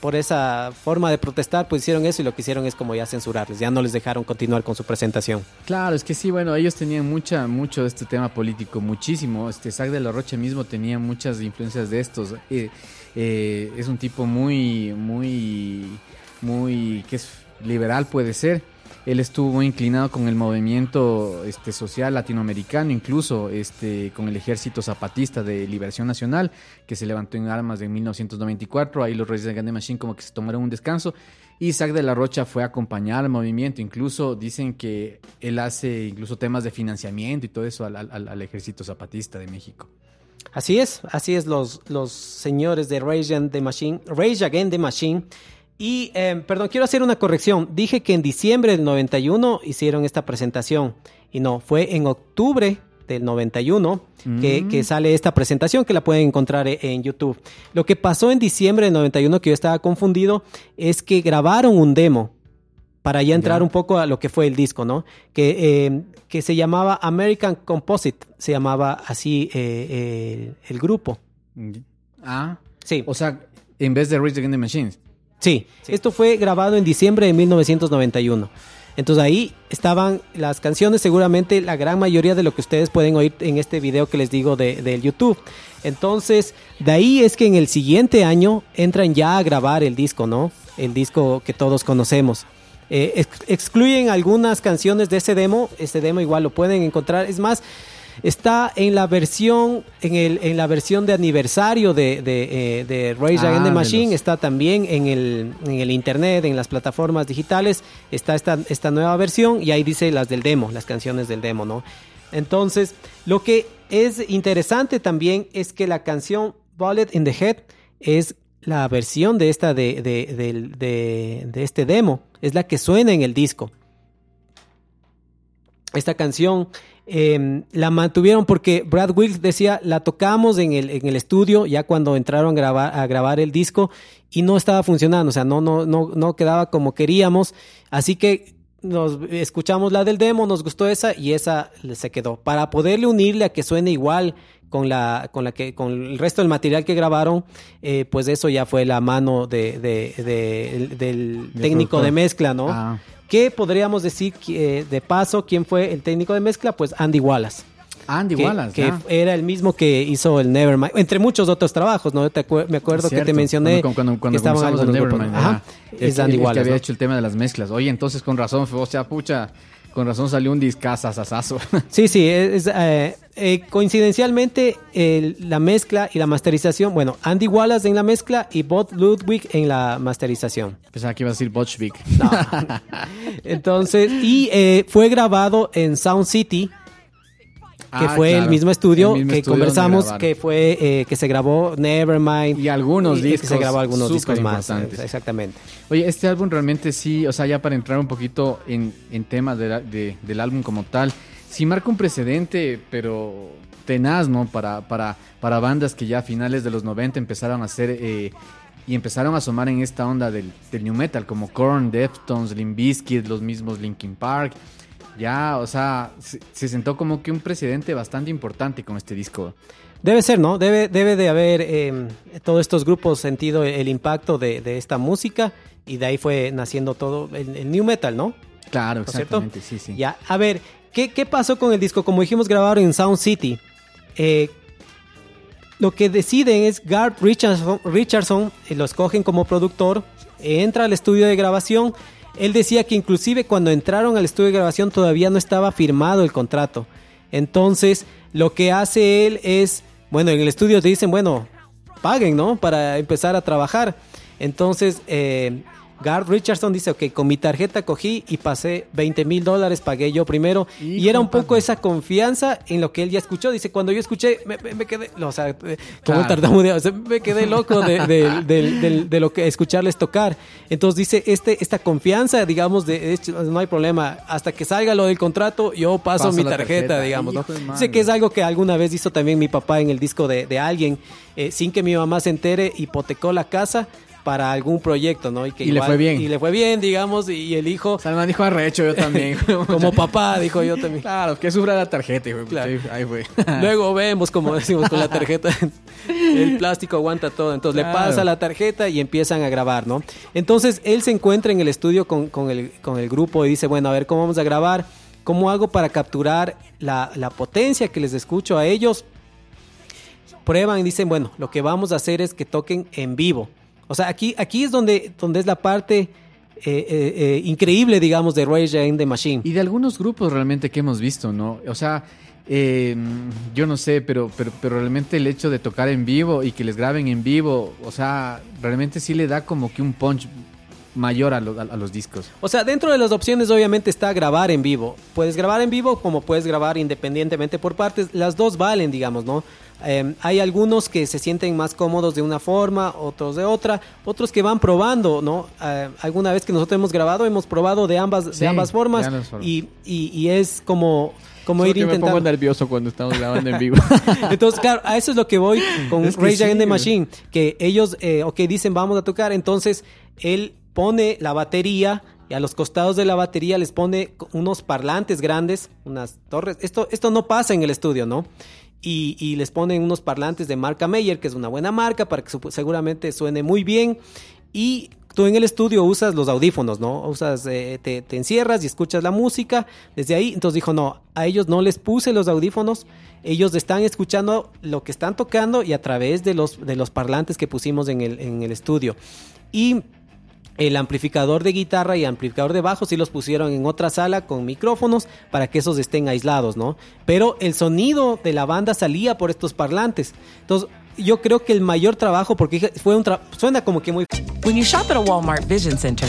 Speaker 4: por esa forma de protestar, pues hicieron eso y lo que hicieron es como ya censurarles. Ya no les dejaron continuar con su presentación.
Speaker 2: Claro, es que sí, bueno, ellos tenían mucha, mucho de este tema político, muchísimo. Este Zack de la Rocha mismo tenía muchas influencias de estos. Eh, eh, es un tipo muy, muy, muy, que es liberal puede ser. Él estuvo inclinado con el movimiento este, social latinoamericano, incluso este, con el Ejército Zapatista de Liberación Nacional, que se levantó en armas en 1994. Ahí los Reyes de the Machine como que se tomaron un descanso. Isaac de la Rocha fue a acompañar al movimiento. Incluso dicen que él hace incluso temas de financiamiento y todo eso al, al- al Ejército Zapatista de México.
Speaker 4: Así es, así es los, los señores de Rage Against the Machine, Rage Against the Machine. Y, eh, perdón, quiero hacer una corrección. Dije que en diciembre del 91 hicieron esta presentación. Y no, fue en octubre del 91 que, que sale esta presentación que la pueden encontrar e- en YouTube. Lo que pasó en diciembre del 91, que yo estaba confundido, es que grabaron un demo para ya entrar un poco a lo que fue el disco, ¿no? Que, eh, que se llamaba American Composite, se llamaba así eh, eh, el grupo.
Speaker 2: Ah,
Speaker 4: Sí,
Speaker 2: o sea, en vez de Rage Against the Machines.
Speaker 4: Sí, Esto fue grabado en diciembre de 1991. Entonces ahí estaban las canciones, seguramente la gran mayoría de lo que ustedes pueden oír en este video que les digo de, del YouTube. Entonces, de ahí es que en el siguiente año entran ya a grabar el disco, ¿no? El disco que todos conocemos. Eh, ex- excluyen algunas canciones de ese demo. Este demo igual lo pueden encontrar. Es más, está en la versión, en, el, en la versión de aniversario de, de, eh, de Rage
Speaker 2: Ah,
Speaker 4: Against the Machine. Está también en el, en el internet, en las plataformas digitales. Está esta, esta nueva versión y ahí dice las del demo, las canciones del demo, ¿no? Entonces, lo que es interesante también es que la canción Bullet in the Head es la versión de esta de, de- de este demo, es la que suena en el disco. Esta canción eh, la mantuvieron porque Brad Wilks decía, la tocamos en el, en el estudio ya cuando entraron a grabar, a grabar el disco y no estaba funcionando, o sea, no, no, no, no quedaba como queríamos, así que nos escuchamos la del demo, nos gustó esa y esa se quedó. Para poderle unirle a que suene igual con la, con la que, con el resto del material que grabaron, eh, pues eso ya fue la mano de, de- de- del
Speaker 2: Del
Speaker 4: técnico
Speaker 2: productor.
Speaker 4: de mezcla, ¿no?
Speaker 2: Ah.
Speaker 4: ¿Qué podríamos decir que, eh, de paso? ¿Quién fue el técnico de mezcla? Pues Andy Wallace.
Speaker 2: Andy
Speaker 4: que,
Speaker 2: Wallace,
Speaker 4: que era el mismo que hizo el Nevermind, entre muchos otros trabajos, ¿no? Te me acuerdo que te mencioné
Speaker 2: Cuando, cuando, cuando
Speaker 4: que estaban
Speaker 2: Nevermind, ajá.
Speaker 4: Es
Speaker 2: que-
Speaker 4: Andy
Speaker 2: el que
Speaker 4: Wallace,
Speaker 2: había
Speaker 4: ¿no?
Speaker 2: hecho el tema de las mezclas. Oye, entonces con razón, fue- o sea, pucha, con razón salió un discazazazazo. *laughs*
Speaker 4: Sí, sí, es, eh, eh, coincidencialmente la mezcla y la masterización, bueno, Andy Wallace en la mezcla y Bob Ludwig en la masterización.
Speaker 2: Pensaba que iba a decir Botchvik.
Speaker 4: No. *laughs* Entonces, y eh, fue grabado en Sound City, que
Speaker 2: Ah,
Speaker 4: fue
Speaker 2: claro,
Speaker 4: el mismo estudio
Speaker 2: el mismo
Speaker 4: que
Speaker 2: estudio donde
Speaker 4: conversamos, que fue que que se grabó Nevermind
Speaker 2: Y algunos
Speaker 4: y que
Speaker 2: discos
Speaker 4: se grabó algunos discos más, eh, exactamente.
Speaker 2: Oye, este álbum realmente sí, o sea, ya para entrar un poquito en, en temas de- del álbum como tal, sí marca un precedente, pero tenaz, ¿no? Para, para, para bandas que ya a finales de los 90 empezaron a hacer eh, y empezaron a asomar en esta onda del, del new metal, como Korn, Deftones, Limp Bizkit, los mismos Linkin Park. Ya, o sea, se, se sentó como que un precedente bastante importante con este disco.
Speaker 4: Debe ser, ¿no? Debe, debe de haber eh, todos estos grupos sentido el impacto de, de esta música y de ahí fue naciendo todo el, el new metal, ¿no?
Speaker 2: Claro, exactamente, sí, sí.
Speaker 4: Ya, a ver, ¿qué, qué pasó con el disco? Como dijimos, grabaron en Sound City. Eh, lo que deciden es Garth Richardson, Richardson eh, lo escogen como productor, entra al estudio de grabación. Él decía que inclusive cuando entraron al estudio de grabación todavía no estaba firmado el contrato. Entonces, lo que hace él es, bueno, en el estudio te dicen, bueno, paguen, ¿no? Para empezar a trabajar. Entonces, eh, Garth Richardson dice, ok, con mi tarjeta cogí y pasé 20 mil dólares, pagué yo primero. y era un poco esa confianza en lo que él ya escuchó. Dice, cuando yo escuché, me, me- me quedé, o sea, eh, como
Speaker 2: Claro.
Speaker 4: tartamudeo, o sea, me quedé loco de, de- de- de- de lo que escucharles tocar. Entonces dice, este, esta confianza, digamos, de, no hay problema, hasta que salga lo del contrato, yo paso,
Speaker 2: Paso
Speaker 4: mi tarjeta,
Speaker 2: tarjeta.
Speaker 4: digamos, ¿no? Dice que es algo que alguna vez hizo también mi papá en el disco de, de alguien, eh, sin que mi mamá se entere, hipotecó la casa para algún proyecto, ¿no? que
Speaker 2: Y le fue bien.
Speaker 4: Y le fue bien, digamos, y el hijo,
Speaker 2: Salman dijo arrecho, yo también. *laughs*
Speaker 4: como papá, dijo yo también. *laughs*
Speaker 2: Claro, que sufra la tarjeta, hijo. Ahí fue. *laughs*
Speaker 4: Luego vemos, como decimos con la tarjeta, el plástico aguanta todo. Entonces
Speaker 2: Claro.
Speaker 4: le pasa la tarjeta y empiezan a grabar, ¿no? Entonces él se encuentra en el estudio con, con el, con el grupo y dice, bueno, a ver, ¿cómo vamos a grabar? ¿Cómo hago para capturar la, la potencia que les escucho a ellos? Prueban y dicen, bueno, lo que vamos a hacer es que toquen en vivo. O sea, aquí, aquí es donde, donde es la parte eh, eh, eh, increíble, digamos, de Rage Against the Machine.
Speaker 2: Y de algunos grupos realmente que hemos visto, ¿no? O sea, eh, yo no sé, pero, pero, pero realmente el hecho de tocar en vivo y que les graben en vivo, o sea, realmente sí le da como que un punch mayor a, lo- a- a los discos.
Speaker 4: O sea, dentro de las opciones obviamente está grabar en vivo. Puedes grabar en vivo como puedes grabar independientemente por partes. Las dos valen, digamos, ¿no? Eh, hay algunos que se sienten más cómodos de una forma, otros de otra, otros que van probando, ¿no? Eh, alguna vez que nosotros hemos grabado, hemos probado de ambas,
Speaker 2: Sí,
Speaker 4: de ambas formas. Y, y- y es como, como
Speaker 2: Solo
Speaker 4: ir
Speaker 2: que me pongo
Speaker 4: intentando.
Speaker 2: nervioso cuando estamos grabando en vivo. *laughs*
Speaker 4: Entonces, claro, a eso es lo que voy *laughs* con
Speaker 2: Es que
Speaker 4: Rage
Speaker 2: sí,
Speaker 4: Against the. Machine. Que ellos, eh, ok, dicen vamos a tocar. Entonces, él pone la batería y a los costados de la batería les pone unos parlantes grandes, unas torres. Esto, esto no pasa en el estudio, ¿no? Y, les ponen unos parlantes de marca Meyer, que es una buena marca para que seguramente suene muy bien. Y tú en el estudio usas los audífonos, ¿no? Usas, eh, te, te encierras y escuchas la música desde ahí. Entonces dijo, no, a ellos no les puse los audífonos. Ellos están escuchando lo que están tocando y a través de los, de los parlantes que pusimos en el, en el estudio. Y el amplificador de guitarra y amplificador de bajo sí los pusieron en otra sala con micrófonos para que esos estén aislados, ¿no? Pero el sonido de la banda salía por estos parlantes. Entonces, yo creo que el mayor trabajo, porque fue un tra- suena como que muy
Speaker 5: When you shop at a Walmart Vision Center,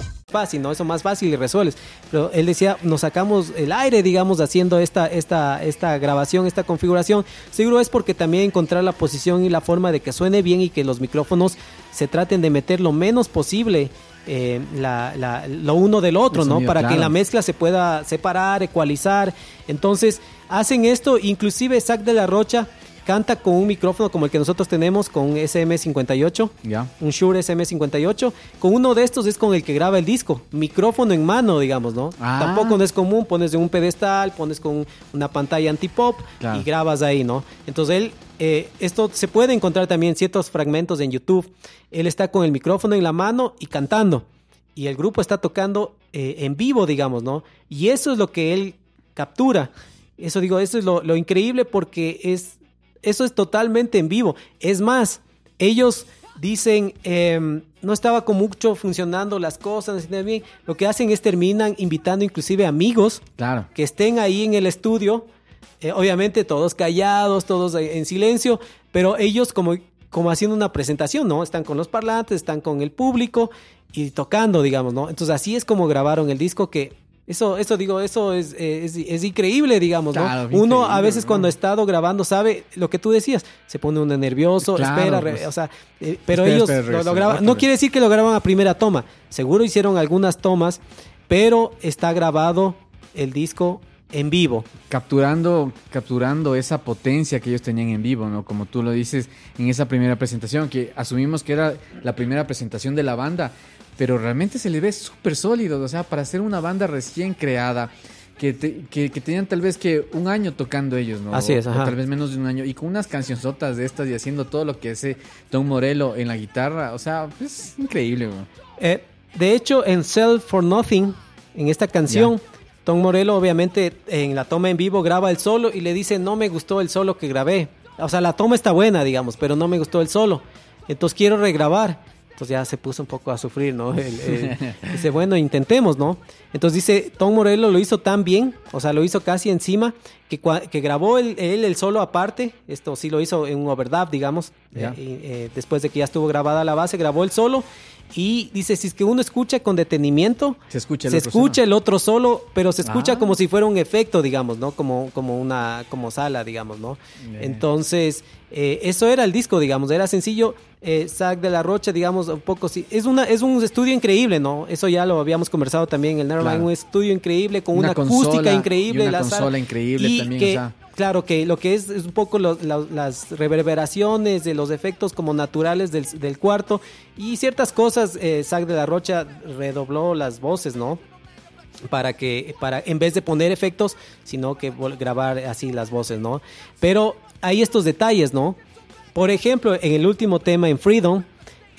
Speaker 4: Fácil, ¿no? Eso más fácil y resuelves. Pero él decía, nos sacamos el aire, digamos, haciendo esta, esta, esta grabación, esta configuración. Seguro es porque también encontrar la posición y la forma de que suene bien y que los micrófonos se traten de meter lo menos posible eh, la- la- lo uno del otro, ¿no? Para que la mezcla se pueda separar, ecualizar. Entonces, hacen esto, inclusive Zack de la Rocha canta con un micrófono como el que nosotros tenemos con SM58
Speaker 2: Ya.
Speaker 4: un Shure SM58. Con uno de estos es con el que graba el disco. Micrófono en mano, digamos, ¿no?
Speaker 2: Ah.
Speaker 4: Tampoco no es común. Pones de un pedestal, pones con una pantalla antipop
Speaker 2: Claro.
Speaker 4: y grabas ahí, ¿no? Entonces él, eh, esto se puede encontrar también ciertos fragmentos en YouTube. Él está con el micrófono en la mano y cantando. Y el grupo está tocando eh, en vivo, digamos, ¿no? Y eso es lo que él captura. Eso digo, eso es lo, lo increíble porque es, eso es totalmente en vivo. Es más, ellos dicen, em, no estaba con mucho funcionando las cosas, bien. Lo que hacen es terminan invitando inclusive amigos
Speaker 2: Claro.
Speaker 4: que estén ahí en el estudio, eh, obviamente todos callados, todos en silencio, pero ellos como, como haciendo una presentación, ¿no? Están con los parlantes, están con el público y tocando, digamos, ¿no? Entonces así es como grabaron el disco que... Eso, eso digo, eso es, eh, es, es increíble, digamos, Uno a veces
Speaker 2: ¿no?
Speaker 4: cuando ha estado grabando sabe lo que tú decías, se pone uno nervioso,
Speaker 2: Claro,
Speaker 4: espera, re-
Speaker 2: pues.
Speaker 4: o sea, eh, pero
Speaker 2: Espera,
Speaker 4: ellos
Speaker 2: espera,
Speaker 4: lo- graban- no quiere decir que lo graban a primera toma, seguro hicieron algunas tomas, pero está grabado el disco en vivo.
Speaker 2: Capturando, capturando esa potencia que ellos tenían en vivo, ¿no? Como tú lo dices en esa primera presentación, que asumimos que era la primera presentación de la banda, pero realmente se le ve súper sólido, o sea, para ser una banda recién creada, que, te- que, que tenían tal vez que un año tocando ellos, ¿no?
Speaker 4: Así es,
Speaker 2: O
Speaker 4: ajá.
Speaker 2: tal vez menos de un año, y con unas cancionzotas de estas y haciendo todo lo que hace Tom Morello en la guitarra, o sea, es increíble, güey.
Speaker 4: Eh, de hecho, en Sell for Nothing, en esta canción, Tom Morello obviamente en la toma en vivo graba el solo y le dice, no me gustó el solo que grabé. O sea, la toma está buena, digamos, pero no me gustó el solo. Entonces quiero regrabar. Entonces ya se puso un poco a sufrir, ¿no? El- el- *laughs* dice, bueno, intentemos, ¿no? Entonces dice, Tom Morello lo hizo tan bien, o sea, lo hizo casi encima, que, cua- que grabó el- él el solo aparte. Esto sí lo hizo en un overdub, digamos. Eh, eh, después de que ya estuvo grabada la base, grabó el solo. Y dice, si es que uno escucha con detenimiento,
Speaker 2: Se escucha el
Speaker 4: se
Speaker 2: otro
Speaker 4: escucha el otro solo, pero se escucha
Speaker 2: Ah.
Speaker 4: como si fuera un efecto, digamos, ¿no? Como, como una como sala, digamos, ¿no? Entonces, eh, eso era el disco, digamos, era sencillo. Eh, Zack de la Rocha, digamos, un poco sí. Es, una, es un estudio increíble, ¿no? Eso ya lo habíamos conversado también en el Nevermind,
Speaker 2: Claro.
Speaker 4: un estudio increíble con
Speaker 2: Una
Speaker 4: una,
Speaker 2: consola
Speaker 4: acústica
Speaker 2: y
Speaker 4: increíble.
Speaker 2: una
Speaker 4: la sala.
Speaker 2: consola increíble
Speaker 4: Y
Speaker 2: también,
Speaker 4: que-
Speaker 2: o sea.
Speaker 4: Claro que lo que es es un poco las reverberaciones de los efectos como naturales del, cuarto y ciertas cosas, eh, de la Rocha redobló las voces, ¿no? Para que, para, en vez de poner efectos, sino que grabar así las voces, ¿no? Pero hay estos detalles, ¿no? Por ejemplo, en el último tema, en Freedom,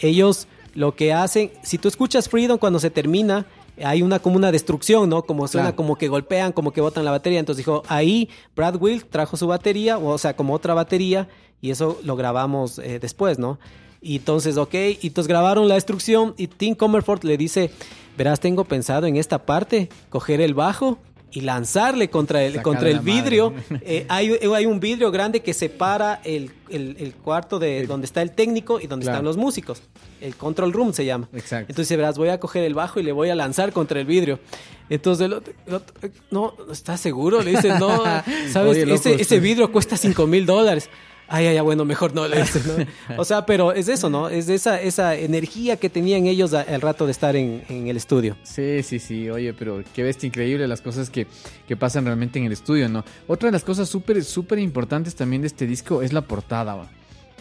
Speaker 4: ellos lo que hacen, si tú escuchas Freedom cuando se termina, hay una como una destrucción, ¿no? Como suena
Speaker 2: Claro.
Speaker 4: como que golpean, como que botan la batería. Entonces dijo, ahí Brad Wilk trajo su batería, o sea, como otra batería, y eso lo grabamos eh, después, ¿no? Y entonces, ok, y entonces grabaron la destrucción y Tim Comerford le dice, verás, tengo pensado en esta parte, coger el bajo y lanzarle contra el, contra el vidrio. *laughs* Eh, hay, hay un vidrio grande que separa el, el- el cuarto de donde está el técnico y donde
Speaker 2: Claro.
Speaker 4: están los músicos. El control room se llama.
Speaker 2: Exacto.
Speaker 4: Entonces verás, voy a coger el bajo y le voy a lanzar contra el vidrio. Entonces el otro, el otro, no, ¿estás seguro? Le dice, no, *laughs* sabes,
Speaker 2: Oye, loco,
Speaker 4: ese, ese
Speaker 2: estoy-
Speaker 4: vidrio cuesta 5 mil dólares. Ay, ay, bueno, mejor no le dice, ¿no? *laughs* O sea, pero es eso, ¿no? Es esa, esa energía que tenían ellos al rato de estar en, en el estudio.
Speaker 2: Sí, sí, sí, oye, pero qué bestia increíble las cosas que, que pasan realmente en el estudio, ¿no? Otra de las cosas súper, súper importantes también de este disco es la portada, va.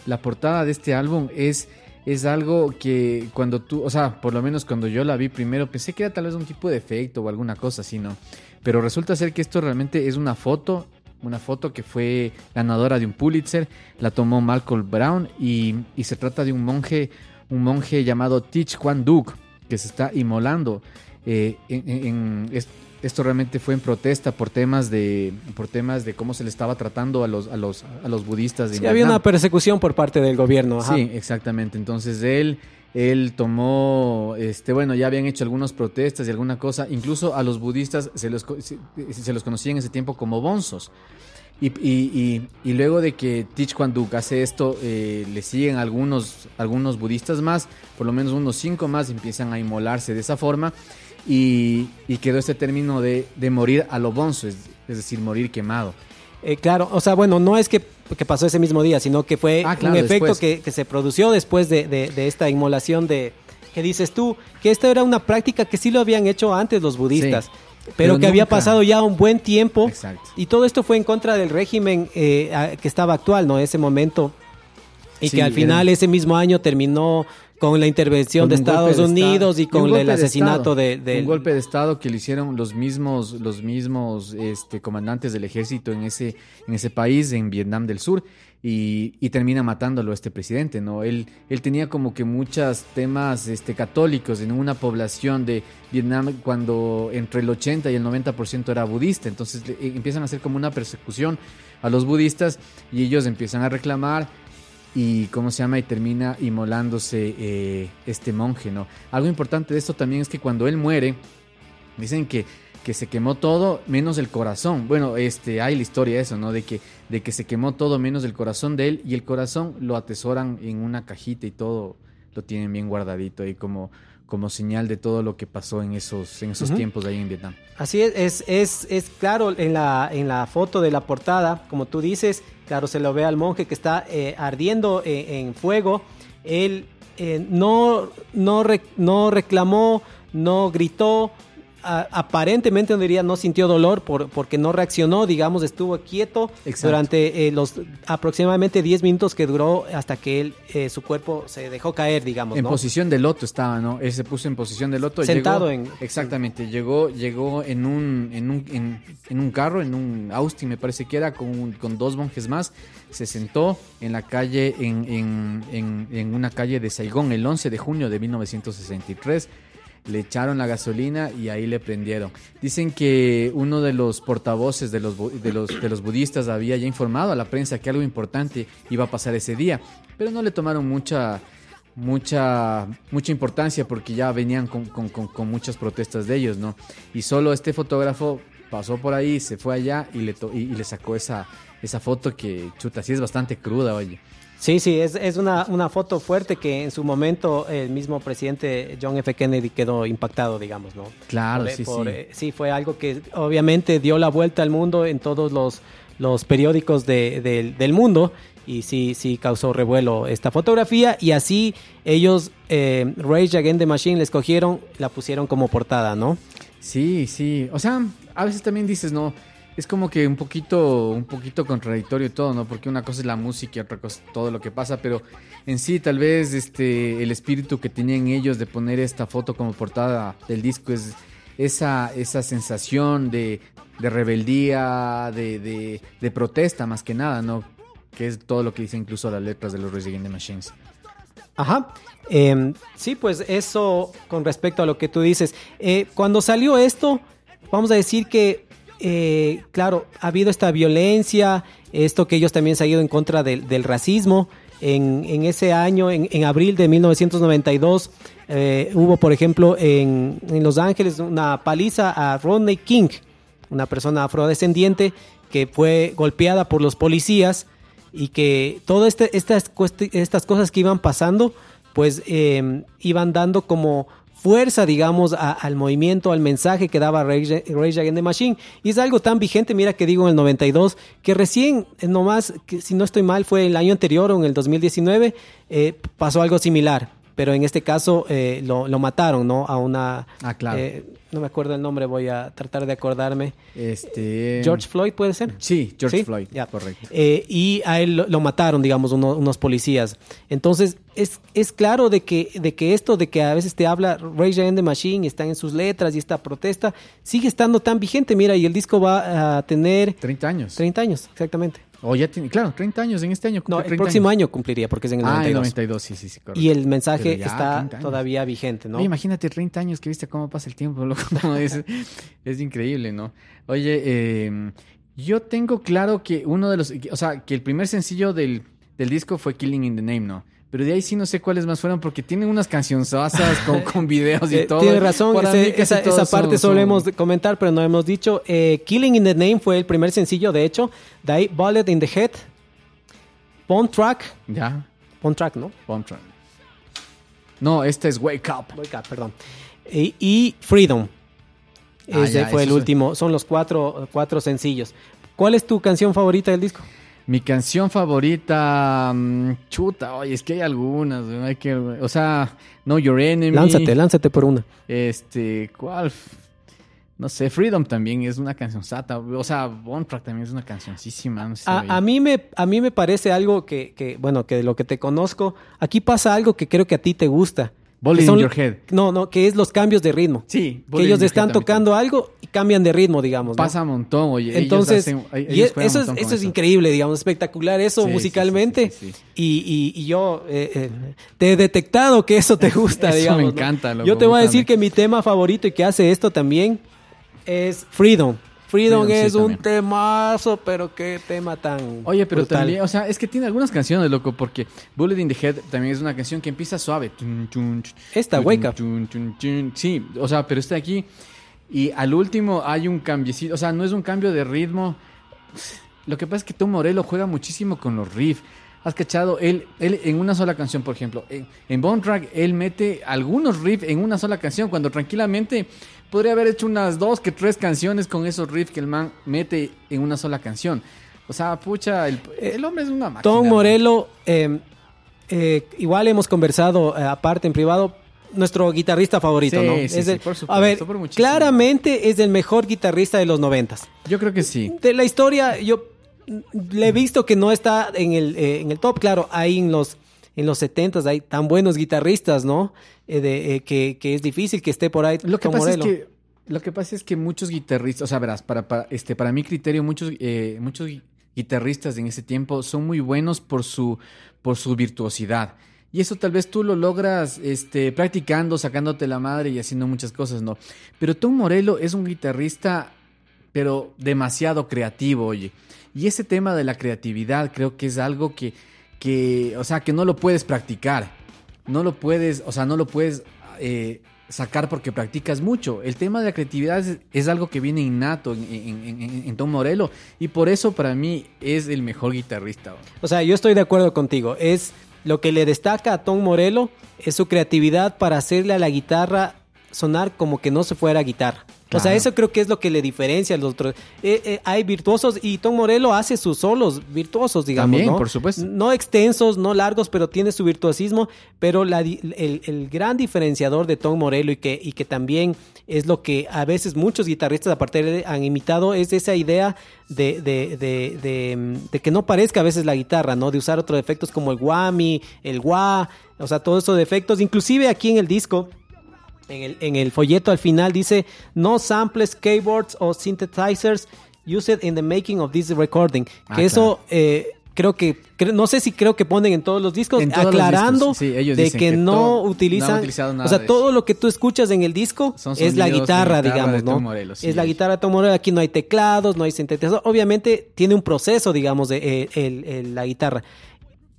Speaker 2: La portada de este álbum es, es algo que cuando tú, o sea, por lo menos cuando yo la vi primero, pensé que era tal vez un tipo de efecto o alguna cosa así, ¿no? Pero resulta ser que esto realmente es una foto, una foto que fue ganadora de un Pulitzer, la tomó Malcolm Brown y, y se trata de un monje, un monje llamado Teach Kwan Duk, que se está inmolando. eh, en- en- en- es- esto realmente fue en protesta por temas de por temas de cómo se le estaba tratando a los a los a los budistas de
Speaker 4: Sí, había una persecución por parte del gobierno. ajá.
Speaker 2: Sí, exactamente. Entonces él, él tomó, este, bueno, ya habían hecho algunas protestas y alguna cosa. Incluso a los budistas se los, se, los conocía en ese tiempo como bonzos. Y, y- y- luego de que Kwan Duk hace esto, eh, le siguen algunos, algunos budistas más, por lo menos unos cinco más, empiezan a inmolarse de esa forma. Y, quedó este término de, de morir a lo bonzo, es decir, morir quemado.
Speaker 4: Eh, claro, o sea, bueno, no es que, que pasó ese mismo día, sino que fue
Speaker 2: Ah, claro,
Speaker 4: un efecto que, que se produció después de, de- de esta inmolación de que dices tú, que esta era una práctica que sí lo habían hecho antes los budistas,
Speaker 2: Sí,
Speaker 4: pero,
Speaker 2: pero
Speaker 4: que había pasado ya un buen tiempo
Speaker 2: Exacto.
Speaker 4: y todo esto fue en contra del régimen eh, que estaba actual, ¿no? Ese momento y
Speaker 2: Sí,
Speaker 4: que al final
Speaker 2: era-
Speaker 4: ese mismo año terminó con la intervención
Speaker 2: Con
Speaker 4: de Estados
Speaker 2: de
Speaker 4: Unidos
Speaker 2: Estado.
Speaker 4: y con el
Speaker 2: de
Speaker 4: asesinato de, del-
Speaker 2: un golpe de estado que lo hicieron los mismos los mismos este comandantes del ejército en ese en ese país en Vietnam del Sur y, y termina matándolo a este presidente no él él tenía como que muchos temas este católicos en una población de Vietnam cuando entre el 80 y el 90% era budista entonces le- eh, empiezan a hacer como una persecución a los budistas y ellos empiezan a reclamar y cómo se llama y termina inmolándose eh, este monje, ¿no? Algo importante de esto también es que cuando él muere, dicen que, que se quemó todo menos el corazón. Bueno, este hay la historia de eso, ¿no? De que, de que se quemó todo menos el corazón de él y el corazón lo atesoran en una cajita y todo lo tienen bien guardadito ahí como, como señal de todo lo que pasó en esos, en esos tiempos ahí en Vietnam.
Speaker 4: Así es, es, es, es claro en la, en la foto de la portada, como tú dices, claro, se lo ve al monje que está eh, ardiendo eh, en fuego. Él eh, no, no, no reclamó, no gritó, a- aparentemente, no diría, no sintió dolor por, porque no reaccionó, digamos, estuvo quieto
Speaker 2: Exacto.
Speaker 4: durante eh, los aproximadamente 10 minutos que duró hasta que él, eh, su cuerpo se dejó caer, digamos,
Speaker 2: En
Speaker 4: ¿no?
Speaker 2: posición de loto estaba, ¿no? Él se puso en posición de loto.
Speaker 4: Sentado
Speaker 2: llegó-
Speaker 4: en-
Speaker 2: Exactamente, llegó, llegó en un, en un, en, en un carro, en un Austin me parece que era, con, con dos monjes más. Se sentó en la calle, en, en, en, en una calle de Saigón el 11 de junio de 1963. Le echaron la gasolina y ahí le prendieron. Dicen que uno de los portavoces de los, de los, de los budistas había ya informado a la prensa que algo importante iba a pasar ese día, pero no le tomaron mucha, mucha, mucha importancia porque ya venían con, con- con- muchas protestas de ellos, ¿no? Y solo este fotógrafo pasó por ahí, se fue allá y le, to- y le sacó esa, esa foto que, chuta, sí es bastante cruda, oye.
Speaker 4: Sí, sí, es, es una, una foto fuerte que en su momento el mismo presidente John F. Kennedy quedó impactado, digamos, ¿no?
Speaker 2: Claro,
Speaker 4: Por-
Speaker 2: sí,
Speaker 4: por,
Speaker 2: sí.
Speaker 4: eh, sí, fue algo que obviamente dio la vuelta al mundo en todos los, los periódicos de- del- del mundo y sí, sí causó revuelo esta fotografía y así ellos, eh, Rage Against the Machine, la escogieron, la pusieron como portada, ¿no?
Speaker 2: Sí, sí. O sea, a veces también dices, no, es como que un poquito, un poquito contradictorio todo, ¿no? Porque una cosa es la música y otra cosa es todo lo que pasa, pero en sí tal vez este el espíritu que tenían ellos de poner esta foto como portada del disco es esa, esa sensación de, de rebeldía, de, de, de protesta más que nada, ¿no? Que es todo lo que dice incluso las letras de los Rage Against Machines.
Speaker 4: Ajá. Eh, sí, pues eso con respecto a lo que tú dices. Eh, cuando salió esto, vamos a decir que, eh, claro, ha habido esta violencia, esto que ellos también se han ido en contra del, racismo. En, ese año, en, abril de 1992, eh, hubo, por ejemplo, en, Los Ángeles una paliza a Rodney King, una persona afrodescendiente que fue golpeada por los policías y que todas este, estas cosas que iban pasando, pues eh, iban dando como fuerza, digamos, a- al movimiento, al mensaje que daba Rage, Against the Machine. Y es algo tan vigente, mira que digo en el 92, que recién, eh, nomás, que si no estoy mal, fue el año anterior o en el 2019, eh, pasó algo similar. Pero en este caso eh, lo, lo mataron, ¿no? A una...
Speaker 2: Ah, claro.
Speaker 4: eh, no me acuerdo el nombre, voy a tratar de acordarme.
Speaker 2: Este...
Speaker 4: George Floyd, ¿puede ser?
Speaker 2: Sí, George
Speaker 4: ¿Sí?
Speaker 2: Floyd,
Speaker 4: Ya.
Speaker 2: correcto.
Speaker 4: Eh, y a él lo, lo mataron, digamos, uno- unos policías. Entonces, es, es claro de que, de que esto de que a veces te habla Rage Against the Machine y están en sus letras y esta protesta, sigue estando tan vigente. Mira, y el disco va a tener
Speaker 2: 30 años.
Speaker 4: 30 años, exactamente.
Speaker 2: O ya tiene, claro, 30 años en este año.
Speaker 4: No, el
Speaker 2: 30
Speaker 4: próximo
Speaker 2: años.
Speaker 4: año cumpliría porque es en el
Speaker 2: Ah, en
Speaker 4: 92.
Speaker 2: 92, sí, sí, sí, correcto.
Speaker 4: y el mensaje
Speaker 2: ya,
Speaker 4: está
Speaker 2: 30 años.
Speaker 4: todavía vigente, ¿no?
Speaker 2: Oye, imagínate 30 años que viste cómo pasa el tiempo, *laughs* loco. dices. es increíble, ¿no? Oye, eh, yo tengo claro que uno de los, o sea, que el primer sencillo del, del disco fue Killing in the Name, ¿no? Pero de ahí sí no sé cuáles más fueron porque tienen unas cancionzasas con, *laughs* con videos y
Speaker 4: Eh,
Speaker 2: todo.
Speaker 4: Tiene razón, ese- esa, parte
Speaker 2: son-
Speaker 4: solemos comentar, pero no hemos dicho. eh, Killing in the Name fue el primer sencillo, de hecho. De ahí, Bullet in the Head, Bone Track,
Speaker 2: Ya,
Speaker 4: Bone Track, ¿no?
Speaker 2: Bomb Track. No, este es Wake Up.
Speaker 4: Wake Up, perdón. Y, y Freedom.
Speaker 2: Ah,
Speaker 4: Ese
Speaker 2: ya,
Speaker 4: fue el último. Son los cuatro, cuatro sencillos. ¿Cuál es tu canción favorita del disco?
Speaker 2: Mi canción favorita, mm, chuta, oye, es que hay algunas, hay que, o sea, No Your Enemy.
Speaker 4: Lánzate, lánzate por una.
Speaker 2: Este, ¿cuál? No sé, Freedom también es una canción sata, o sea, Bone Track también es una cancioncísima. No sé, oye.
Speaker 4: A, a mí me, a mí me parece algo que, que, bueno, que de lo que te conozco, aquí pasa algo que creo que a ti te gusta. Que
Speaker 2: in your head.
Speaker 4: No, no, que es los cambios de ritmo.
Speaker 2: Sí,
Speaker 4: que ellos están
Speaker 2: también
Speaker 4: tocando algo y cambian de ritmo, digamos. ¿no?
Speaker 2: Pasa un montón, oye.
Speaker 4: Entonces,
Speaker 2: ellos hacen-
Speaker 4: y
Speaker 2: ellos
Speaker 4: eso, es, eso es increíble, digamos, espectacular eso
Speaker 2: Sí,
Speaker 4: musicalmente.
Speaker 2: sí.
Speaker 4: Y, y- y yo eh, eh, te he detectado que eso te *laughs* gusta,
Speaker 2: Eso me
Speaker 4: digamos. ¿no?
Speaker 2: encanta, loco,
Speaker 4: Yo te voy a decir
Speaker 2: me-
Speaker 4: que mi tema favorito y que hace esto también es Freedom. Freedom,
Speaker 2: Freedom, sí,
Speaker 4: es un temazo, pero qué tema tan.
Speaker 2: Oye, pero
Speaker 4: brutal.
Speaker 2: también, o sea, es que tiene algunas canciones, loco, porque Bullet in the Head también es una canción que empieza suave.
Speaker 4: Esta, Wake Up.
Speaker 2: Sí, o sea, pero está aquí. Y al último hay un cambiecito, o sea, no es un cambio de ritmo. Lo que pasa es que Tom Morello juega muchísimo con los riffs. ¿Has cachado? Él, él en una sola canción, por ejemplo, en, en Bone Track, él mete algunos riffs en una sola canción, cuando tranquilamente podría haber hecho unas dos que tres canciones con esos riffs que el man mete en una sola canción. O sea, pucha, el, el hombre es una máquina.
Speaker 4: Tom Morello, eh, eh, igual hemos conversado eh, aparte en privado. nuestro guitarrista favorito,
Speaker 2: Sí,
Speaker 4: ¿no?
Speaker 2: sí,
Speaker 4: Es
Speaker 2: sí,
Speaker 4: el-
Speaker 2: por supuesto,
Speaker 4: a ver,
Speaker 2: por
Speaker 4: claramente es el mejor guitarrista de los noventas.
Speaker 2: Yo creo que sí.
Speaker 4: De la historia, yo le he visto que no está en el, eh, en el top, claro, hay en los en los 70 hay tan buenos guitarristas, ¿no? Eh, de, eh, que, que es difícil que esté por ahí
Speaker 2: Lo que pasa es que lo que pasa es que muchos guitarristas, o sea, verás, para, para este para mi criterio muchos eh, muchos gui- guitarristas en ese tiempo son muy buenos por su por su virtuosidad. Y eso tal vez tú lo logras este practicando, sacándote la madre y haciendo muchas cosas, ¿no? Pero Tom Morello es un guitarrista pero demasiado creativo, oye. Y ese tema de la creatividad creo que es algo que, que o sea, que no lo puedes practicar. No lo puedes, o sea, no lo puedes eh, sacar porque practicas mucho. El tema de la creatividad es, algo que viene innato en Tom Morello. Y por eso para mí es el mejor guitarrista.
Speaker 4: O sea, yo estoy de acuerdo contigo. Es lo que le destaca a Tom Morello es su creatividad para hacerle a la guitarra sonar como que no se fuera guitarra. O sea, eso creo que es lo que le diferencia a los otros. Eh, eh, hay virtuosos y Tom Morello hace sus solos virtuosos, digamos.
Speaker 2: También,
Speaker 4: ¿no?
Speaker 2: por supuesto.
Speaker 4: No extensos, no largos, pero tiene su virtuosismo. Pero la el, el gran diferenciador de Tom Morello y que, y que también es lo que a veces muchos guitarristas aparte de han imitado es esa idea de, de, de, de, de que no parezca a veces la guitarra, ¿no? De usar otros efectos como el whammy, el wah, o sea, todos esos efectos. Inclusive aquí en el disco en el, en el folleto al final dice no samples, keyboards o synthesizers used in the making of this recording.
Speaker 2: Ah,
Speaker 4: que eso eh, creo que cre- no sé si creo que ponen en todos los discos
Speaker 2: los
Speaker 4: aclarando
Speaker 2: discos, sí, ellos
Speaker 4: de que,
Speaker 2: que
Speaker 4: no
Speaker 2: no
Speaker 4: utilizan
Speaker 2: nada
Speaker 4: o sea todo lo que tú escuchas en el disco
Speaker 2: Son
Speaker 4: es la guitarra,
Speaker 2: guitarra
Speaker 4: digamos, ¿no?
Speaker 2: Sí,
Speaker 4: es la guitarra de Tom Morello, aquí no hay teclados, no hay sintetizador. Obviamente tiene un proceso, digamos, de eh, el- el- la guitarra,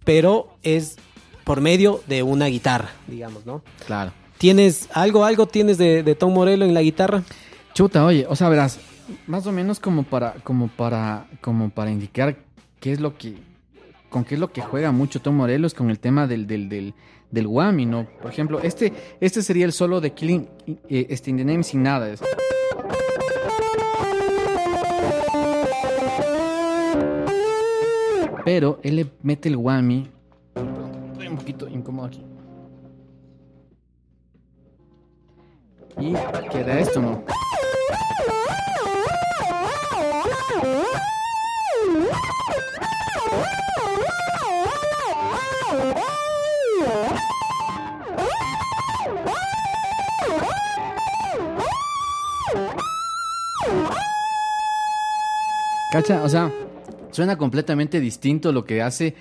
Speaker 4: pero es por medio de una guitarra, digamos, ¿no?
Speaker 2: Claro.
Speaker 4: ¿Tienes algo, algo tienes de, Tom Morello en la guitarra?
Speaker 2: Chuta, oye, o sea, verás, más o menos como para, como para, como para indicar qué es lo que, con qué es lo que juega mucho Tom Morelos con el tema del, del, del, del whammy, ¿no? Por ejemplo, este, este sería el solo de Killing, eh, este in the name sin nada. es- Pero él le mete el whammy. Estoy un poquito incómodo aquí. Y queda esto, ¿no? ¿Cacha? O sea, suena completamente distinto lo que hace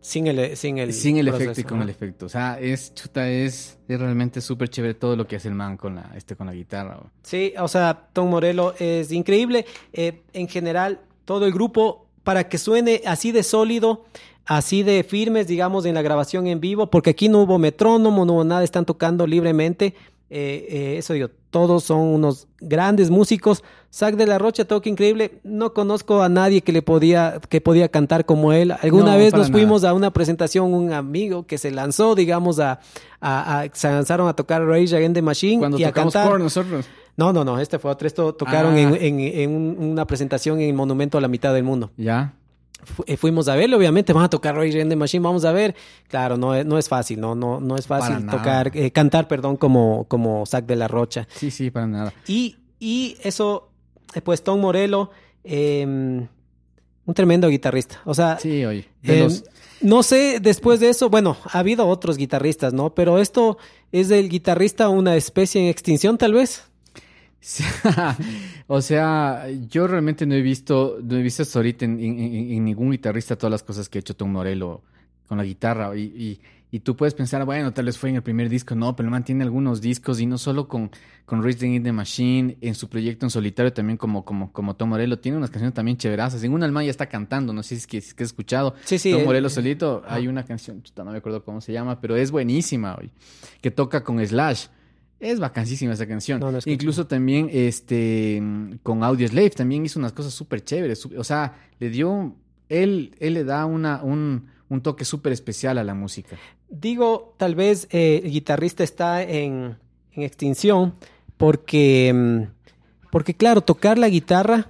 Speaker 4: Sin el, sin el,
Speaker 2: sin el
Speaker 4: proceso,
Speaker 2: efecto y con
Speaker 4: ¿no?
Speaker 2: el efecto. O sea, es chuta, es, es realmente súper chévere todo lo que hace el man con la, este, con la guitarra. bro.
Speaker 4: Sí, o sea, Tom Morello es increíble. Eh, en general, todo el grupo, para que suene así de sólido, así de firmes, digamos, en la grabación en vivo, porque aquí no hubo metrónomo, no hubo nada, están tocando libremente. Eh, eh, eso digo, todos son unos grandes músicos. Zack de la Rocha toca increíble. No conozco a nadie que le podía, que podía cantar como él. Alguna
Speaker 2: No,
Speaker 4: vez nos fuimos
Speaker 2: nada.
Speaker 4: a una presentación, un amigo que se lanzó, digamos, a, a- a- se lanzaron a tocar Rage Against the Machine
Speaker 2: Cuando
Speaker 4: y a
Speaker 2: tocamos
Speaker 4: cantar.
Speaker 2: por nosotros.
Speaker 4: No, no, no, este fue otro. Esto tocaron
Speaker 2: Ah.
Speaker 4: en, en- en un- una presentación en el Monumento a la Mitad del Mundo.
Speaker 2: Ya.
Speaker 4: Fu- eh, fuimos a verlo, obviamente, van a tocar Against the Machine, vamos a ver. Claro, no, es- no es fácil, no, no, no es fácil tocar, eh, cantar, perdón, como, como de la Rocha.
Speaker 2: Sí, sí, para nada.
Speaker 4: Y, y eso, eh, pues Tom Morello, eh, un tremendo guitarrista. O sea,
Speaker 2: Sí, oye. de
Speaker 4: eh,
Speaker 2: los-
Speaker 4: no sé, después de eso, bueno, ha habido otros guitarristas, ¿no? Pero esto es del guitarrista una especie en extinción, tal vez. *laughs*
Speaker 2: o sea, yo realmente no he visto, no he visto hasta ahorita en, en- en- en ningún guitarrista todas las cosas que ha hecho Tom Morello con la guitarra. Y, y- y tú puedes pensar, bueno, tal vez fue en el primer disco, no, pero el man tiene algunos discos y no solo con, con Rage in the Machine, en su proyecto en solitario también como, como, como Tom Morello, tiene unas canciones también chéverazas. En una el man ya está cantando, no sé si es que, si es que has escuchado.
Speaker 4: Sí, sí,
Speaker 2: Tom Morello solito, hay una canción, no me acuerdo cómo se llama, pero es buenísima, oye, que toca con Slash. Es vacancísima esa canción.
Speaker 4: No, no escuché.
Speaker 2: Incluso también este con Audio Slave también hizo unas cosas súper chéveres. O sea, le dio. Él, él le da una, un, un toque súper especial a la música.
Speaker 4: Digo, tal vez eh, el guitarrista está en, en extinción porque, mm, porque, claro, tocar la guitarra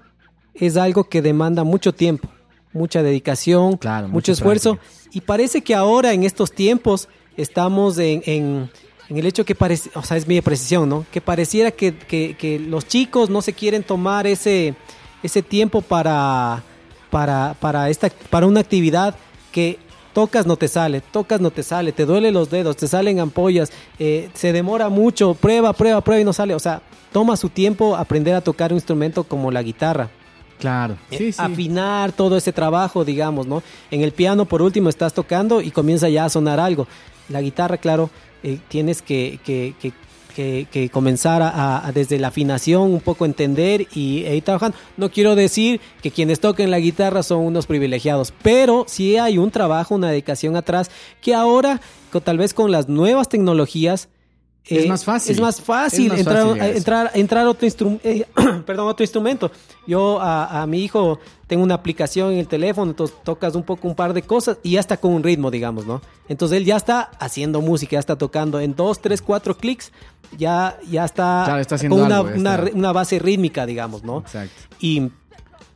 Speaker 4: es algo que demanda mucho tiempo, mucha dedicación,
Speaker 2: Claro,
Speaker 4: mucho esfuerzo. Y parece que ahora, en estos tiempos, estamos en, en, en el hecho que parece, o sea, es mi precisión, ¿no? Que pareciera que, que- que los chicos no se quieren tomar ese, ese tiempo para, para, para, esta, para una actividad que tocas no te sale, tocas no te sale, te duele los dedos, te salen ampollas, eh, se demora mucho, prueba, prueba, prueba y no sale. O sea, toma su tiempo aprender a tocar un instrumento como la guitarra.
Speaker 2: Claro. Sí, sí.
Speaker 4: Afinar todo ese trabajo, digamos, ¿no? En el piano, por último, estás tocando y comienza ya a sonar algo. La guitarra, claro, eh, tienes que, que- que- que- que comenzar a, a- desde la afinación un poco entender y e ir trabajando. No quiero decir que quienes toquen la guitarra son unos privilegiados, pero sí hay un trabajo, una dedicación atrás que ahora, tal vez con las nuevas tecnologías,
Speaker 2: Es
Speaker 4: eh,
Speaker 2: más fácil.
Speaker 4: Es más fácil
Speaker 2: Es más
Speaker 4: entrar,
Speaker 2: fácil a
Speaker 4: entrar, otro instrumento, *clears throat* perdón, otro instrumento. Yo a, a mi hijo tengo una aplicación en el teléfono, entonces tocas un poco un par de cosas y ya está con un ritmo, digamos, ¿no? Entonces él ya está haciendo música, ya está tocando en dos, tres, cuatro clics, ya, ya está, con una,
Speaker 2: algo, ya
Speaker 4: una,
Speaker 2: está.
Speaker 4: ri- una base rítmica, digamos, ¿no?
Speaker 2: Exacto.
Speaker 4: Y,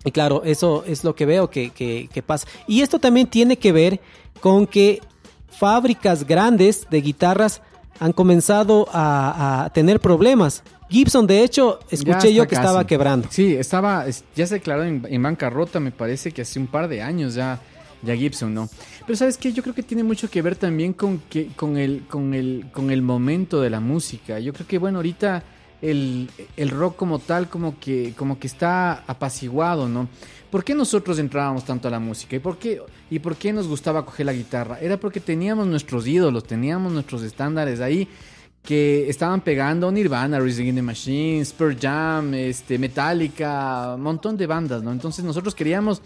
Speaker 4: y claro, eso es lo que veo que, que- que pasa. Y esto también tiene que ver con que fábricas grandes de guitarras han comenzado a, a tener problemas. Gibson, de hecho, escuché yo que
Speaker 2: casi.
Speaker 4: estaba quebrando.
Speaker 2: Sí, estaba, es- ya se declaró en, en bancarrota, me parece que hace un par de años ya, ya Gibson, ¿no? Pero sabes qué, yo creo que tiene mucho que ver también con que, con el, con el, con el momento de la música. Yo creo que bueno, ahorita el, el rock como tal, como que, como que está apaciguado, ¿no? ¿Por qué nosotros entrábamos tanto a la música? ¿Y por qué, y por qué nos gustaba coger la guitarra? Era porque teníamos nuestros ídolos, teníamos nuestros estándares ahí que estaban pegando Nirvana, Rage Against the Machine, Spur Jam, este, Metallica, un montón de bandas, ¿no? Entonces nosotros queríamos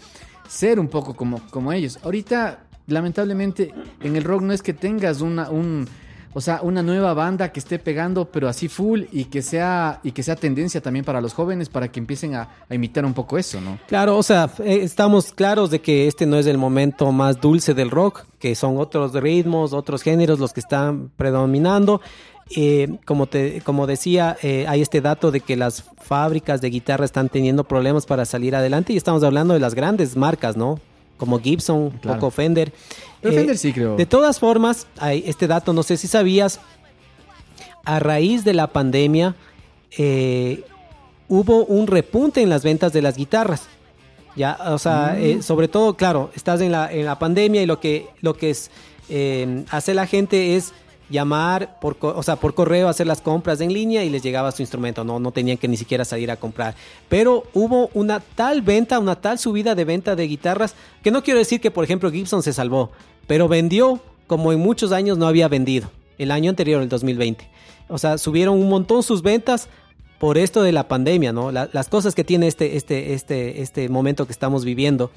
Speaker 2: ser un poco como, como ellos. Ahorita, lamentablemente, en el rock no es que tengas una, un, o sea, una nueva banda que esté pegando, pero así full y que sea, y que sea tendencia también para los jóvenes para que empiecen a, imitar un poco eso, ¿no?
Speaker 4: Claro, o sea, eh, estamos claros de que este no es el momento más dulce del rock, que son otros ritmos, otros géneros los que están predominando. Eh, como, te, como decía, eh, hay este dato de que las fábricas de guitarra están teniendo problemas para salir adelante y estamos hablando de las grandes marcas, ¿no? Como Gibson,
Speaker 2: Claro.
Speaker 4: poco Fender.
Speaker 2: Pero
Speaker 4: Eh,
Speaker 2: Fender sí creo.
Speaker 4: De todas formas, hay este dato, no sé si sabías, a raíz de la pandemia eh, hubo un repunte en las ventas de las guitarras. Ya, o sea,
Speaker 2: Mm.
Speaker 4: eh, sobre todo, claro, estás en la, en la pandemia y lo que, lo que es, hace la gente es llamar por, o sea, por correo, hacer las compras en línea y les llegaba su instrumento, no, no tenían que ni siquiera salir a comprar. Pero hubo una tal venta, una tal subida de venta de guitarras, que no quiero decir que, por ejemplo, Gibson se salvó, pero vendió como en muchos años no había vendido, el año anterior, el 2020. O sea, subieron un montón sus ventas por esto de la pandemia, ¿no? La- las cosas que tiene este, este, este, este momento que estamos viviendo.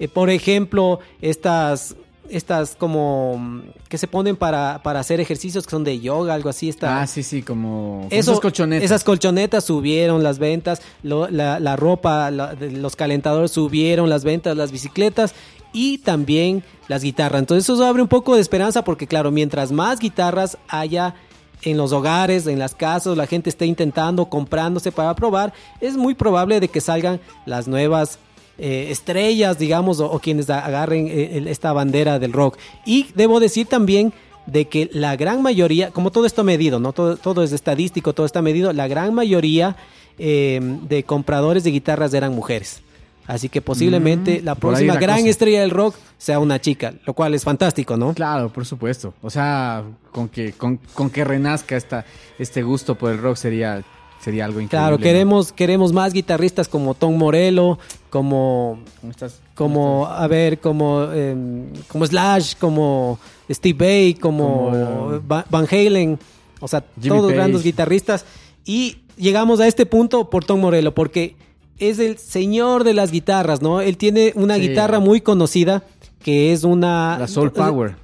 Speaker 4: Eh, por ejemplo, estas, estas como mm, que se ponen para, para hacer ejercicios que son de yoga, algo así. Está,
Speaker 2: Ah, sí, sí, como
Speaker 4: eso,
Speaker 2: esas colchonetas.
Speaker 4: Esas colchonetas subieron las ventas, lo- la, la ropa, la- los calentadores subieron las ventas, las bicicletas y también las guitarras. Entonces eso abre un poco de esperanza porque claro, mientras más guitarras haya en los hogares, en las casas, la gente esté intentando, comprándose para probar, es muy probable de que salgan las nuevas eh, estrellas, digamos, o, o quienes agarren eh, esta bandera del rock. Y debo decir también de que la gran mayoría, como todo esto medido, ¿no? Todo, todo es estadístico, todo está medido, la gran mayoría eh, de compradores de guitarras eran mujeres. Así que posiblemente
Speaker 2: Mm,
Speaker 4: la próxima
Speaker 2: la
Speaker 4: gran
Speaker 2: cosa.
Speaker 4: estrella del rock sea una chica, lo cual es fantástico, ¿no?
Speaker 2: Claro, por supuesto. O sea, con que, con, con que renazca esta, este gusto por el rock sería, sería algo increíble.
Speaker 4: Claro,
Speaker 2: ¿no?
Speaker 4: queremos, queremos más guitarristas como Tom Morello, como,
Speaker 2: ¿Cómo estás?
Speaker 4: como a ver, como, em, como Slash, como Steve Vai, como,
Speaker 2: Como,
Speaker 4: Va- Van Halen, o sea,
Speaker 2: Jimmy
Speaker 4: todos
Speaker 2: Page.
Speaker 4: grandes guitarristas. Y llegamos a este punto por Tom Morello, porque es el señor de las guitarras, ¿no? Él tiene una
Speaker 2: Sí.
Speaker 4: guitarra muy conocida que es una...
Speaker 2: La Soul Power.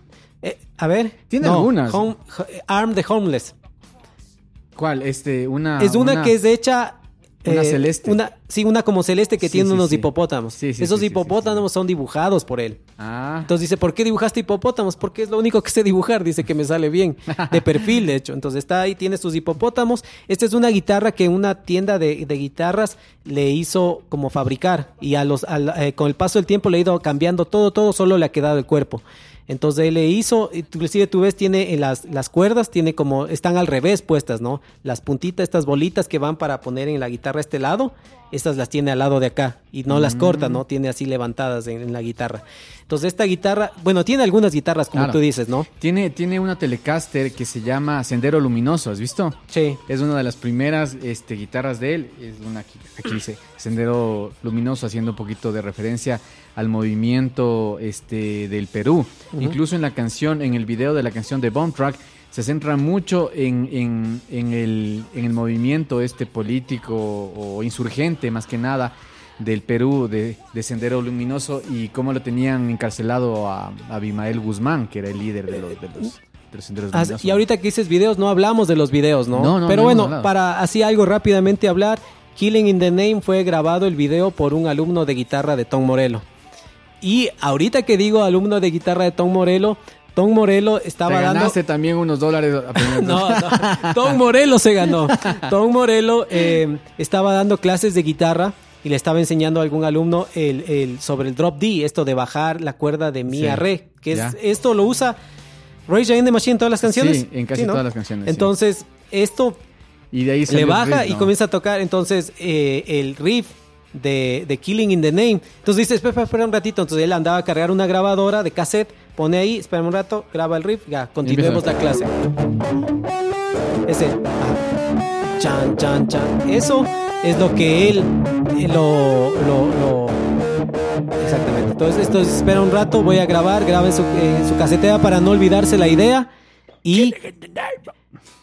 Speaker 4: Eh, a ver.
Speaker 2: Tiene
Speaker 4: No,
Speaker 2: algunas.
Speaker 4: Home- Arm the Homeless.
Speaker 2: ¿Cuál? Este, una.
Speaker 4: es una, que es hecha.
Speaker 2: una
Speaker 4: eh,
Speaker 2: celeste.
Speaker 4: Una, sí, una como celeste que
Speaker 2: Sí,
Speaker 4: tiene
Speaker 2: sí,
Speaker 4: unos
Speaker 2: sí.
Speaker 4: hipopótamos.
Speaker 2: Sí, sí,
Speaker 4: Esos hipopótamos son dibujados por él.
Speaker 2: Ah,
Speaker 4: Entonces dice, ¿por qué dibujaste hipopótamos? Porque es lo único que sé dibujar. Dice que me sale bien. De perfil, de hecho. Entonces está ahí, tiene sus hipopótamos. Esta es una guitarra que una tienda de, de guitarras le hizo como fabricar. Y a los, al- eh, con el paso del tiempo le ha ido cambiando todo, todo, solo le ha quedado el cuerpo. Entonces él le hizo, inclusive tú ves, tiene en las, las cuerdas, tiene como, están al revés puestas, ¿no? Las puntitas, estas bolitas que van para poner en la guitarra este lado, estas las tiene al lado de acá y no las corta,
Speaker 2: Mm.
Speaker 4: ¿no? Tiene así levantadas en, en la guitarra. Entonces esta guitarra, bueno, tiene algunas guitarras, como
Speaker 2: Claro.
Speaker 4: tú dices, ¿no?
Speaker 2: Tiene, tiene una Telecaster que se llama Sendero Luminoso, ¿has visto?
Speaker 4: Sí.
Speaker 2: Es una de las primeras este, guitarras de él. Es una aquí, aquí dice Sendero Luminoso, haciendo un poquito de referencia al movimiento este, del Perú. Incluso en la canción, en el video de la canción de Bomb Track, se centra mucho en, en- en el, en el movimiento este político o insurgente, más que nada, del Perú, de, de Sendero Luminoso, y cómo lo tenían encarcelado a, a Abimael Guzmán, que era el líder de los, de los, de los Senderos Luminosos.
Speaker 4: y ahorita que dices videos, no hablamos de los videos, ¿no?
Speaker 2: No, no,
Speaker 4: Pero
Speaker 2: no
Speaker 4: bueno, para así algo rápidamente hablar, Killing in the Name fue grabado el video por un alumno de guitarra de Tom Morello. Y ahorita que digo alumno de guitarra de Tom Morello, Tom Morello estaba
Speaker 2: Te
Speaker 4: dando...
Speaker 2: ganaste también unos dólares. aprendiendo. *laughs*
Speaker 4: No, no. Tom Morello se ganó. Tom Morello eh, estaba dando clases de guitarra y le estaba enseñando a algún alumno el, el- sobre el drop D, esto de bajar la cuerda de mi
Speaker 2: Sí,
Speaker 4: a re, que es, esto lo usa Rage Against the Machine en todas las canciones.
Speaker 2: Sí, en casi todas las canciones, sí.
Speaker 4: Entonces, esto
Speaker 2: Y de ahí
Speaker 4: le baja
Speaker 2: riff,
Speaker 4: y comienza a tocar entonces eh, el riff de, de Killing in the Name. Entonces dice, espera, espera, espera un ratito. Entonces él andaba a cargar una grabadora de cassette, pone ahí, espera un rato, graba el riff, ya, continuemos la clase. Ese. ah, Chan, chan, chan. Eso es lo que él eh, lo, lo, lo- Exactamente. Entonces, esto es, espera un rato, voy a grabar, graba en su, en su casetera para no olvidarse la idea. Y,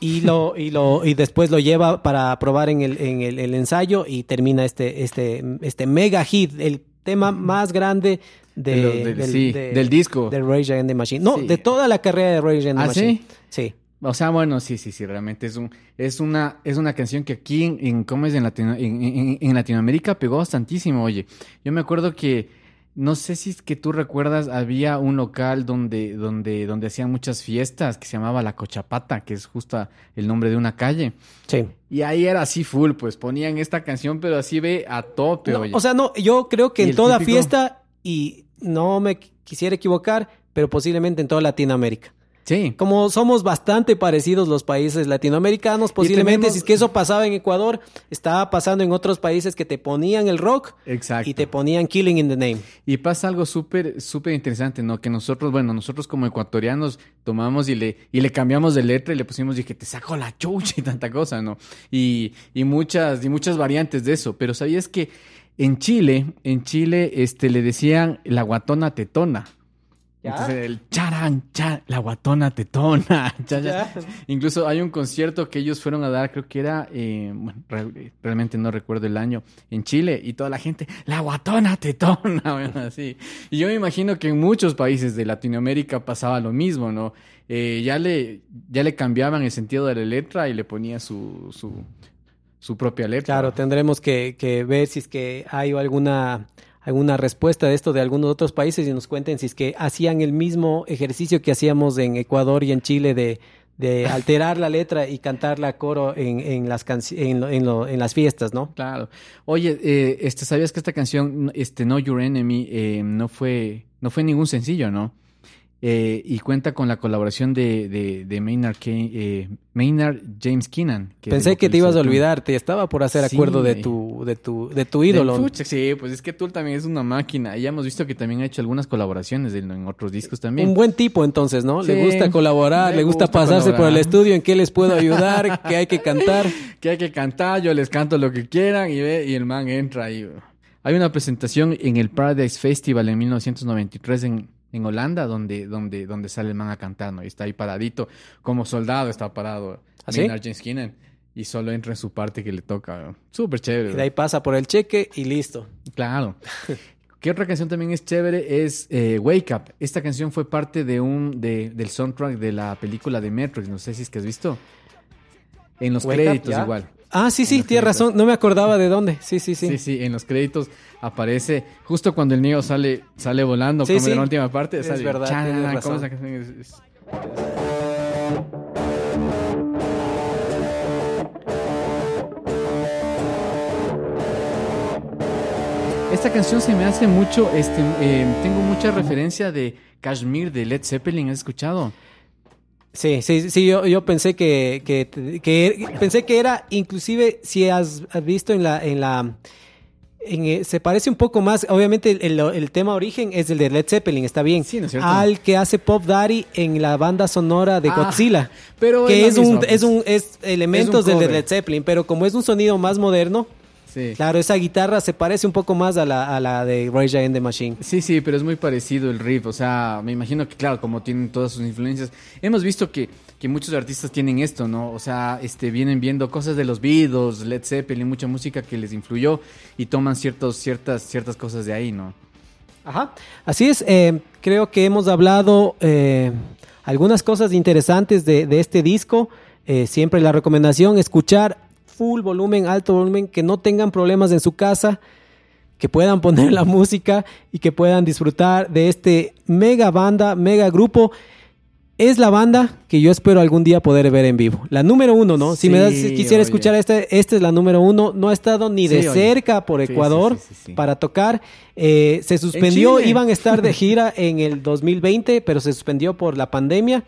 Speaker 4: y, lo, y, lo, y después lo lleva para probar en el, en el, el ensayo y termina este, este, este mega hit, el tema más grande de,
Speaker 2: del- sí, del disco.
Speaker 4: De Rage Against the Machine. No,
Speaker 2: Sí.
Speaker 4: de toda la carrera de Rage Against the
Speaker 2: ¿Ah,
Speaker 4: Machine.
Speaker 2: sí?
Speaker 4: Sí.
Speaker 2: O sea, bueno, sí, sí, sí, realmente es un, es una, es una canción que aquí en, en ¿cómo es? En, Latino- en, en- en Latinoamérica pegó bastantísimo, oye. Yo me acuerdo que, no sé si es que tú recuerdas, había un local donde, donde, donde hacían muchas fiestas que se llamaba La Cochapata, que es justo el nombre de una calle.
Speaker 4: Sí.
Speaker 2: Y ahí era así full, pues ponían esta canción, pero así ve a tope,
Speaker 4: No,
Speaker 2: oye.
Speaker 4: o sea, no, yo creo que en toda
Speaker 2: típico-
Speaker 4: fiesta, y no me qu- quisiera equivocar, pero posiblemente en toda Latinoamérica.
Speaker 2: Sí.
Speaker 4: Como somos bastante parecidos los países latinoamericanos, posiblemente
Speaker 2: tenemos-
Speaker 4: si es que eso pasaba en Ecuador, estaba pasando en otros países que te ponían el rock
Speaker 2: Exacto.
Speaker 4: y te ponían Killing in the Name.
Speaker 2: Y pasa algo súper, súper interesante, ¿no? Que nosotros, bueno, nosotros como ecuatorianos tomamos y le, y le cambiamos de letra y le pusimos, dije, te saco la chucha y tanta cosa, ¿no? Y, y muchas, y muchas variantes de eso. Pero ¿sabías que en Chile, en Chile, este, le decían la guatona tetona?
Speaker 4: ¿Ya?
Speaker 2: Entonces el charan, cha, la guatona tetona. *laughs* cha, cha.
Speaker 4: Ya.
Speaker 2: Incluso hay un concierto que ellos fueron a dar, creo que era, eh, bueno, re- realmente no recuerdo el año, en Chile, y toda la gente, la guatona tetona, *laughs* bueno, así. Y yo me imagino que en muchos países de Latinoamérica pasaba lo mismo, ¿no? Eh, ya, le, ya le cambiaban el sentido de la letra y le ponía su, su, su propia letra.
Speaker 4: Claro, tendremos que, que ver si es que hay alguna alguna respuesta de esto de algunos otros países y nos cuenten si es que hacían el mismo ejercicio que hacíamos en Ecuador y en Chile de, de *laughs* alterar la letra y cantarla a coro en, en las en, lo- en, lo- en las fiestas, ¿no?
Speaker 2: Claro. Oye, eh, este, ¿sabías que esta canción, este, No Your Enemy, eh, no fue, no fue ningún sencillo, ¿no? Eh, y cuenta con la colaboración de, de, de Maynard, eh, Maynard James Keenan. que
Speaker 4: Pensé que te ibas a olvidar, te estaba por hacer
Speaker 2: Sí,
Speaker 4: acuerdo de tu, de tu, de tu ídolo.
Speaker 2: Sí, pues es que Tool también es una máquina. Y ya hemos visto que también ha hecho algunas colaboraciones en otros discos también.
Speaker 4: Un buen tipo entonces, ¿no? Le gusta colaborar,
Speaker 2: le
Speaker 4: gusta,
Speaker 2: gusta
Speaker 4: pasarse por el estudio, en qué les puedo *laughs* ayudar, qué hay que cantar. *laughs*
Speaker 2: que hay que cantar, yo les canto lo que quieran y ve, y el man entra y hay una presentación en el Paradise Festival en 1993 en, en Holanda donde, donde, donde sale el man a cantar, ¿no? Y está ahí paradito, como soldado está parado.
Speaker 4: ¿Ah, sí?
Speaker 2: Maynard James Keenan, y solo entra en su parte que le toca. ¿no? Súper chévere.
Speaker 4: Y de ahí pasa por el cheque y listo.
Speaker 2: Claro. *laughs* ¿Qué otra canción también es chévere? Es eh, Wake Up. Esta canción fue parte de un de, del soundtrack de la película de Matrix. No sé si es que has visto. En los
Speaker 4: Wake
Speaker 2: créditos igual.
Speaker 4: Ah, sí, sí, tienes razón. No me acordaba de dónde. Sí, sí, sí.
Speaker 2: Sí, sí, en los créditos aparece justo cuando el niño sale, sale volando,
Speaker 4: Sí,
Speaker 2: como
Speaker 4: sí.
Speaker 2: en la última parte.
Speaker 4: Es
Speaker 2: sale,
Speaker 4: verdad,
Speaker 2: chan,
Speaker 4: tienes
Speaker 2: ¿cómo
Speaker 4: razón.
Speaker 2: Esta canción se me hace mucho, este, eh, tengo mucha referencia de Kashmir de Led Zeppelin, ¿has escuchado?
Speaker 4: Sí, sí, sí, yo, yo pensé que, que, que, pensé que era, inclusive, si has, has visto en la, en la, en, eh, se parece un poco más, obviamente el, el, el, tema origen es el de Led Zeppelin, está bien,
Speaker 2: sí, ¿no es cierto?
Speaker 4: al que hace Pop Daddy en la banda sonora de
Speaker 2: Ah,
Speaker 4: Godzilla,
Speaker 2: pero
Speaker 4: que
Speaker 2: es
Speaker 4: es,
Speaker 2: lo
Speaker 4: un,
Speaker 2: mismo,
Speaker 4: es
Speaker 2: pues.
Speaker 4: un, es elementos del de. Led Zeppelin, pero como es un sonido más moderno,
Speaker 2: Sí.
Speaker 4: claro, esa guitarra se parece un poco más a la, a la de Rage Against the Machine.
Speaker 2: Sí, sí, pero es muy parecido el riff. O sea, me imagino que, claro, como tienen todas sus influencias, hemos visto que, que muchos artistas tienen esto, ¿no? O sea, este, vienen viendo cosas de los Beatles, Led Zeppelin, mucha música que les influyó y toman ciertos, ciertas, ciertas cosas de ahí, ¿no?
Speaker 4: Ajá. Así es, eh, creo que hemos hablado eh, algunas cosas interesantes de, de este disco. Eh, siempre la recomendación, escuchar full volumen, alto volumen, que no tengan problemas en su casa, que puedan poner *laughs* la música y que puedan disfrutar de este mega banda, mega grupo. Es la banda que yo espero algún día poder ver en vivo. La número uno, ¿no? si me das,
Speaker 2: Sí,
Speaker 4: quisiera
Speaker 2: oye.
Speaker 4: escuchar esta, esta es la número uno. No ha estado ni de
Speaker 2: oye.
Speaker 4: cerca por Ecuador
Speaker 2: sí,
Speaker 4: para tocar. Eh, se suspendió, iban a estar de *laughs* gira en el 2020, pero se suspendió por la pandemia.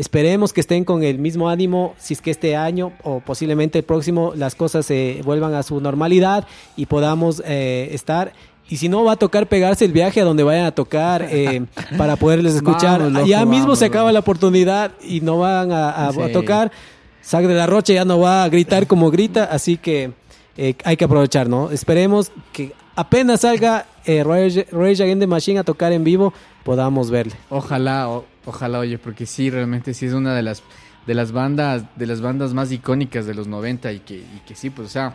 Speaker 4: Esperemos que estén con el mismo ánimo, si es que este año o posiblemente el próximo las cosas se vuelvan a su normalidad y podamos eh, estar. Y si no, va a tocar pegarse el viaje a donde vayan a tocar eh, *laughs* para poderles escuchar.
Speaker 2: Vamos, loco,
Speaker 4: ya mismo
Speaker 2: vamos,
Speaker 4: se acaba
Speaker 2: loco.
Speaker 4: la oportunidad y no van a, a- a
Speaker 2: Sí.
Speaker 4: tocar. Sac de la Rocha ya no va a gritar como grita, así que eh, hay que aprovechar, ¿no? Esperemos que apenas salga eh, Rage, Rage Against the Machine a tocar en vivo, podamos verle.
Speaker 2: Ojalá, o- ojalá, oye, porque sí, realmente sí es una de las de las bandas de las bandas más icónicas de los 90 y que, y que sí, pues, o sea,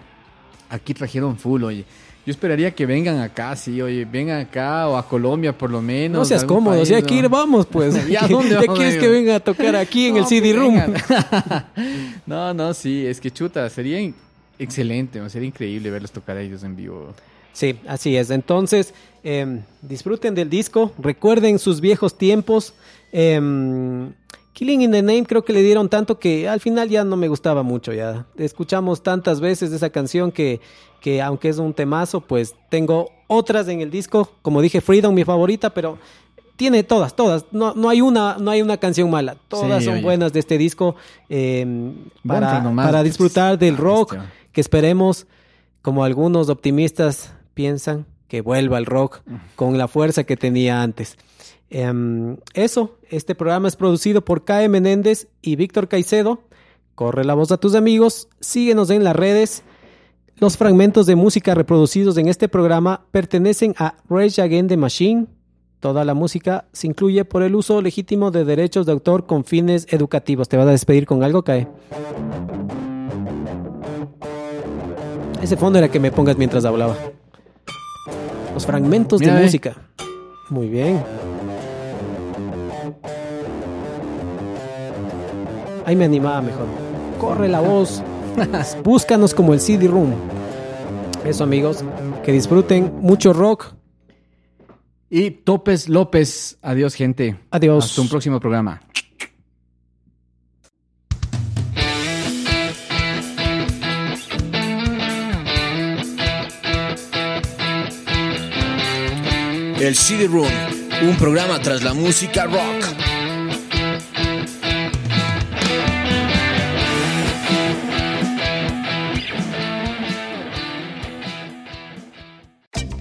Speaker 2: aquí trajeron full, oye. Yo esperaría que vengan acá, sí, oye, vengan acá o a Colombia por lo menos.
Speaker 4: No seas cómodo, si aquí
Speaker 2: ¿no?
Speaker 4: vamos, pues. *laughs*
Speaker 2: ¿Y a
Speaker 4: ¿Ya
Speaker 2: dónde vamos
Speaker 4: quieres que venga a tocar aquí en el CD
Speaker 2: pues,
Speaker 4: Room? *laughs* *laughs*
Speaker 2: no, no, sí, es que chuta, sería excelente, sería increíble verlos tocar a ellos en vivo.
Speaker 4: Sí, así es. Entonces, eh, disfruten del disco, recuerden sus viejos tiempos. Eh, Killing in the Name creo que le dieron tanto que al final ya no me gustaba mucho. Ya escuchamos tantas veces esa canción que, que aunque es un temazo, pues tengo otras en el disco. Como dije, Freedom mi favorita, pero tiene todas, todas. No, no hay una, no hay una canción mala. Todas
Speaker 2: Sí,
Speaker 4: son
Speaker 2: oye.
Speaker 4: buenas de este disco eh, para, para disfrutar del rock que esperemos, como algunos optimistas piensan, que vuelva el rock con la fuerza que tenía antes. Em, eso, este programa es producido por K.E. Menéndez y Víctor Caicedo. Corre la voz a tus amigos, síguenos en las redes. Los fragmentos de música reproducidos en este programa pertenecen a Rage Against the Machine. Toda la música se incluye por el uso legítimo de derechos de autor con fines educativos. ¿Te vas a despedir con algo, Kae? Ese fondo era que me pongas mientras hablaba. Los fragmentos
Speaker 2: Mira,
Speaker 4: de música. Muy bien. Ahí me animaba mejor. Corre la voz. *laughs* Búscanos como el CD Room. Eso amigos, que disfruten mucho rock.
Speaker 2: Y Topes López, adiós gente.
Speaker 4: Adiós.
Speaker 2: Hasta un próximo programa.
Speaker 3: El CD Room, un programa tras la música rock.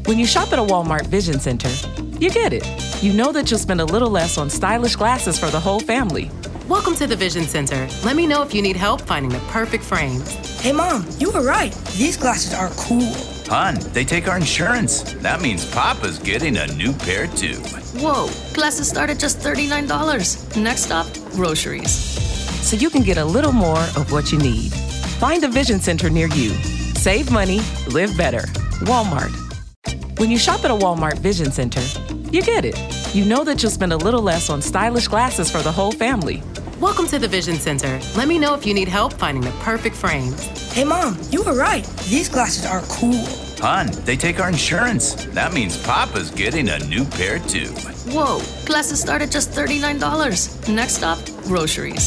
Speaker 5: When you shop at a Walmart Vision Center, you get it. You know that you'll spend a little less on stylish glasses for the whole family.
Speaker 6: Welcome to the Vision Center. Let me know if you need help finding the perfect frames.
Speaker 7: Hey, Mom, you were right. These glasses are cool.
Speaker 8: Hun, they take our insurance. That means Papa's getting a new pair too.
Speaker 9: Whoa, glasses start at just $39. Next stop, groceries.
Speaker 5: So you can get a little more of what you need. Find a Vision Center near you. Save money, live better. Walmart. When you shop at a Walmart Vision Center, you get it. You know that you'll spend a little less on stylish glasses for the whole family.
Speaker 6: Welcome to the Vision Center. Let me know if you need help finding the perfect frames.
Speaker 7: Hey, Mom, you were right. These glasses are cool.
Speaker 8: Hun, they take our insurance. That means Papa's getting a new pair too.
Speaker 9: Whoa, glasses start at just $39. Next stop, groceries.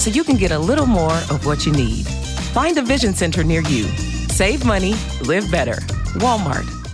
Speaker 5: So you can get a little more of what you need. Find a Vision Center near you. Save money, live better. Walmart.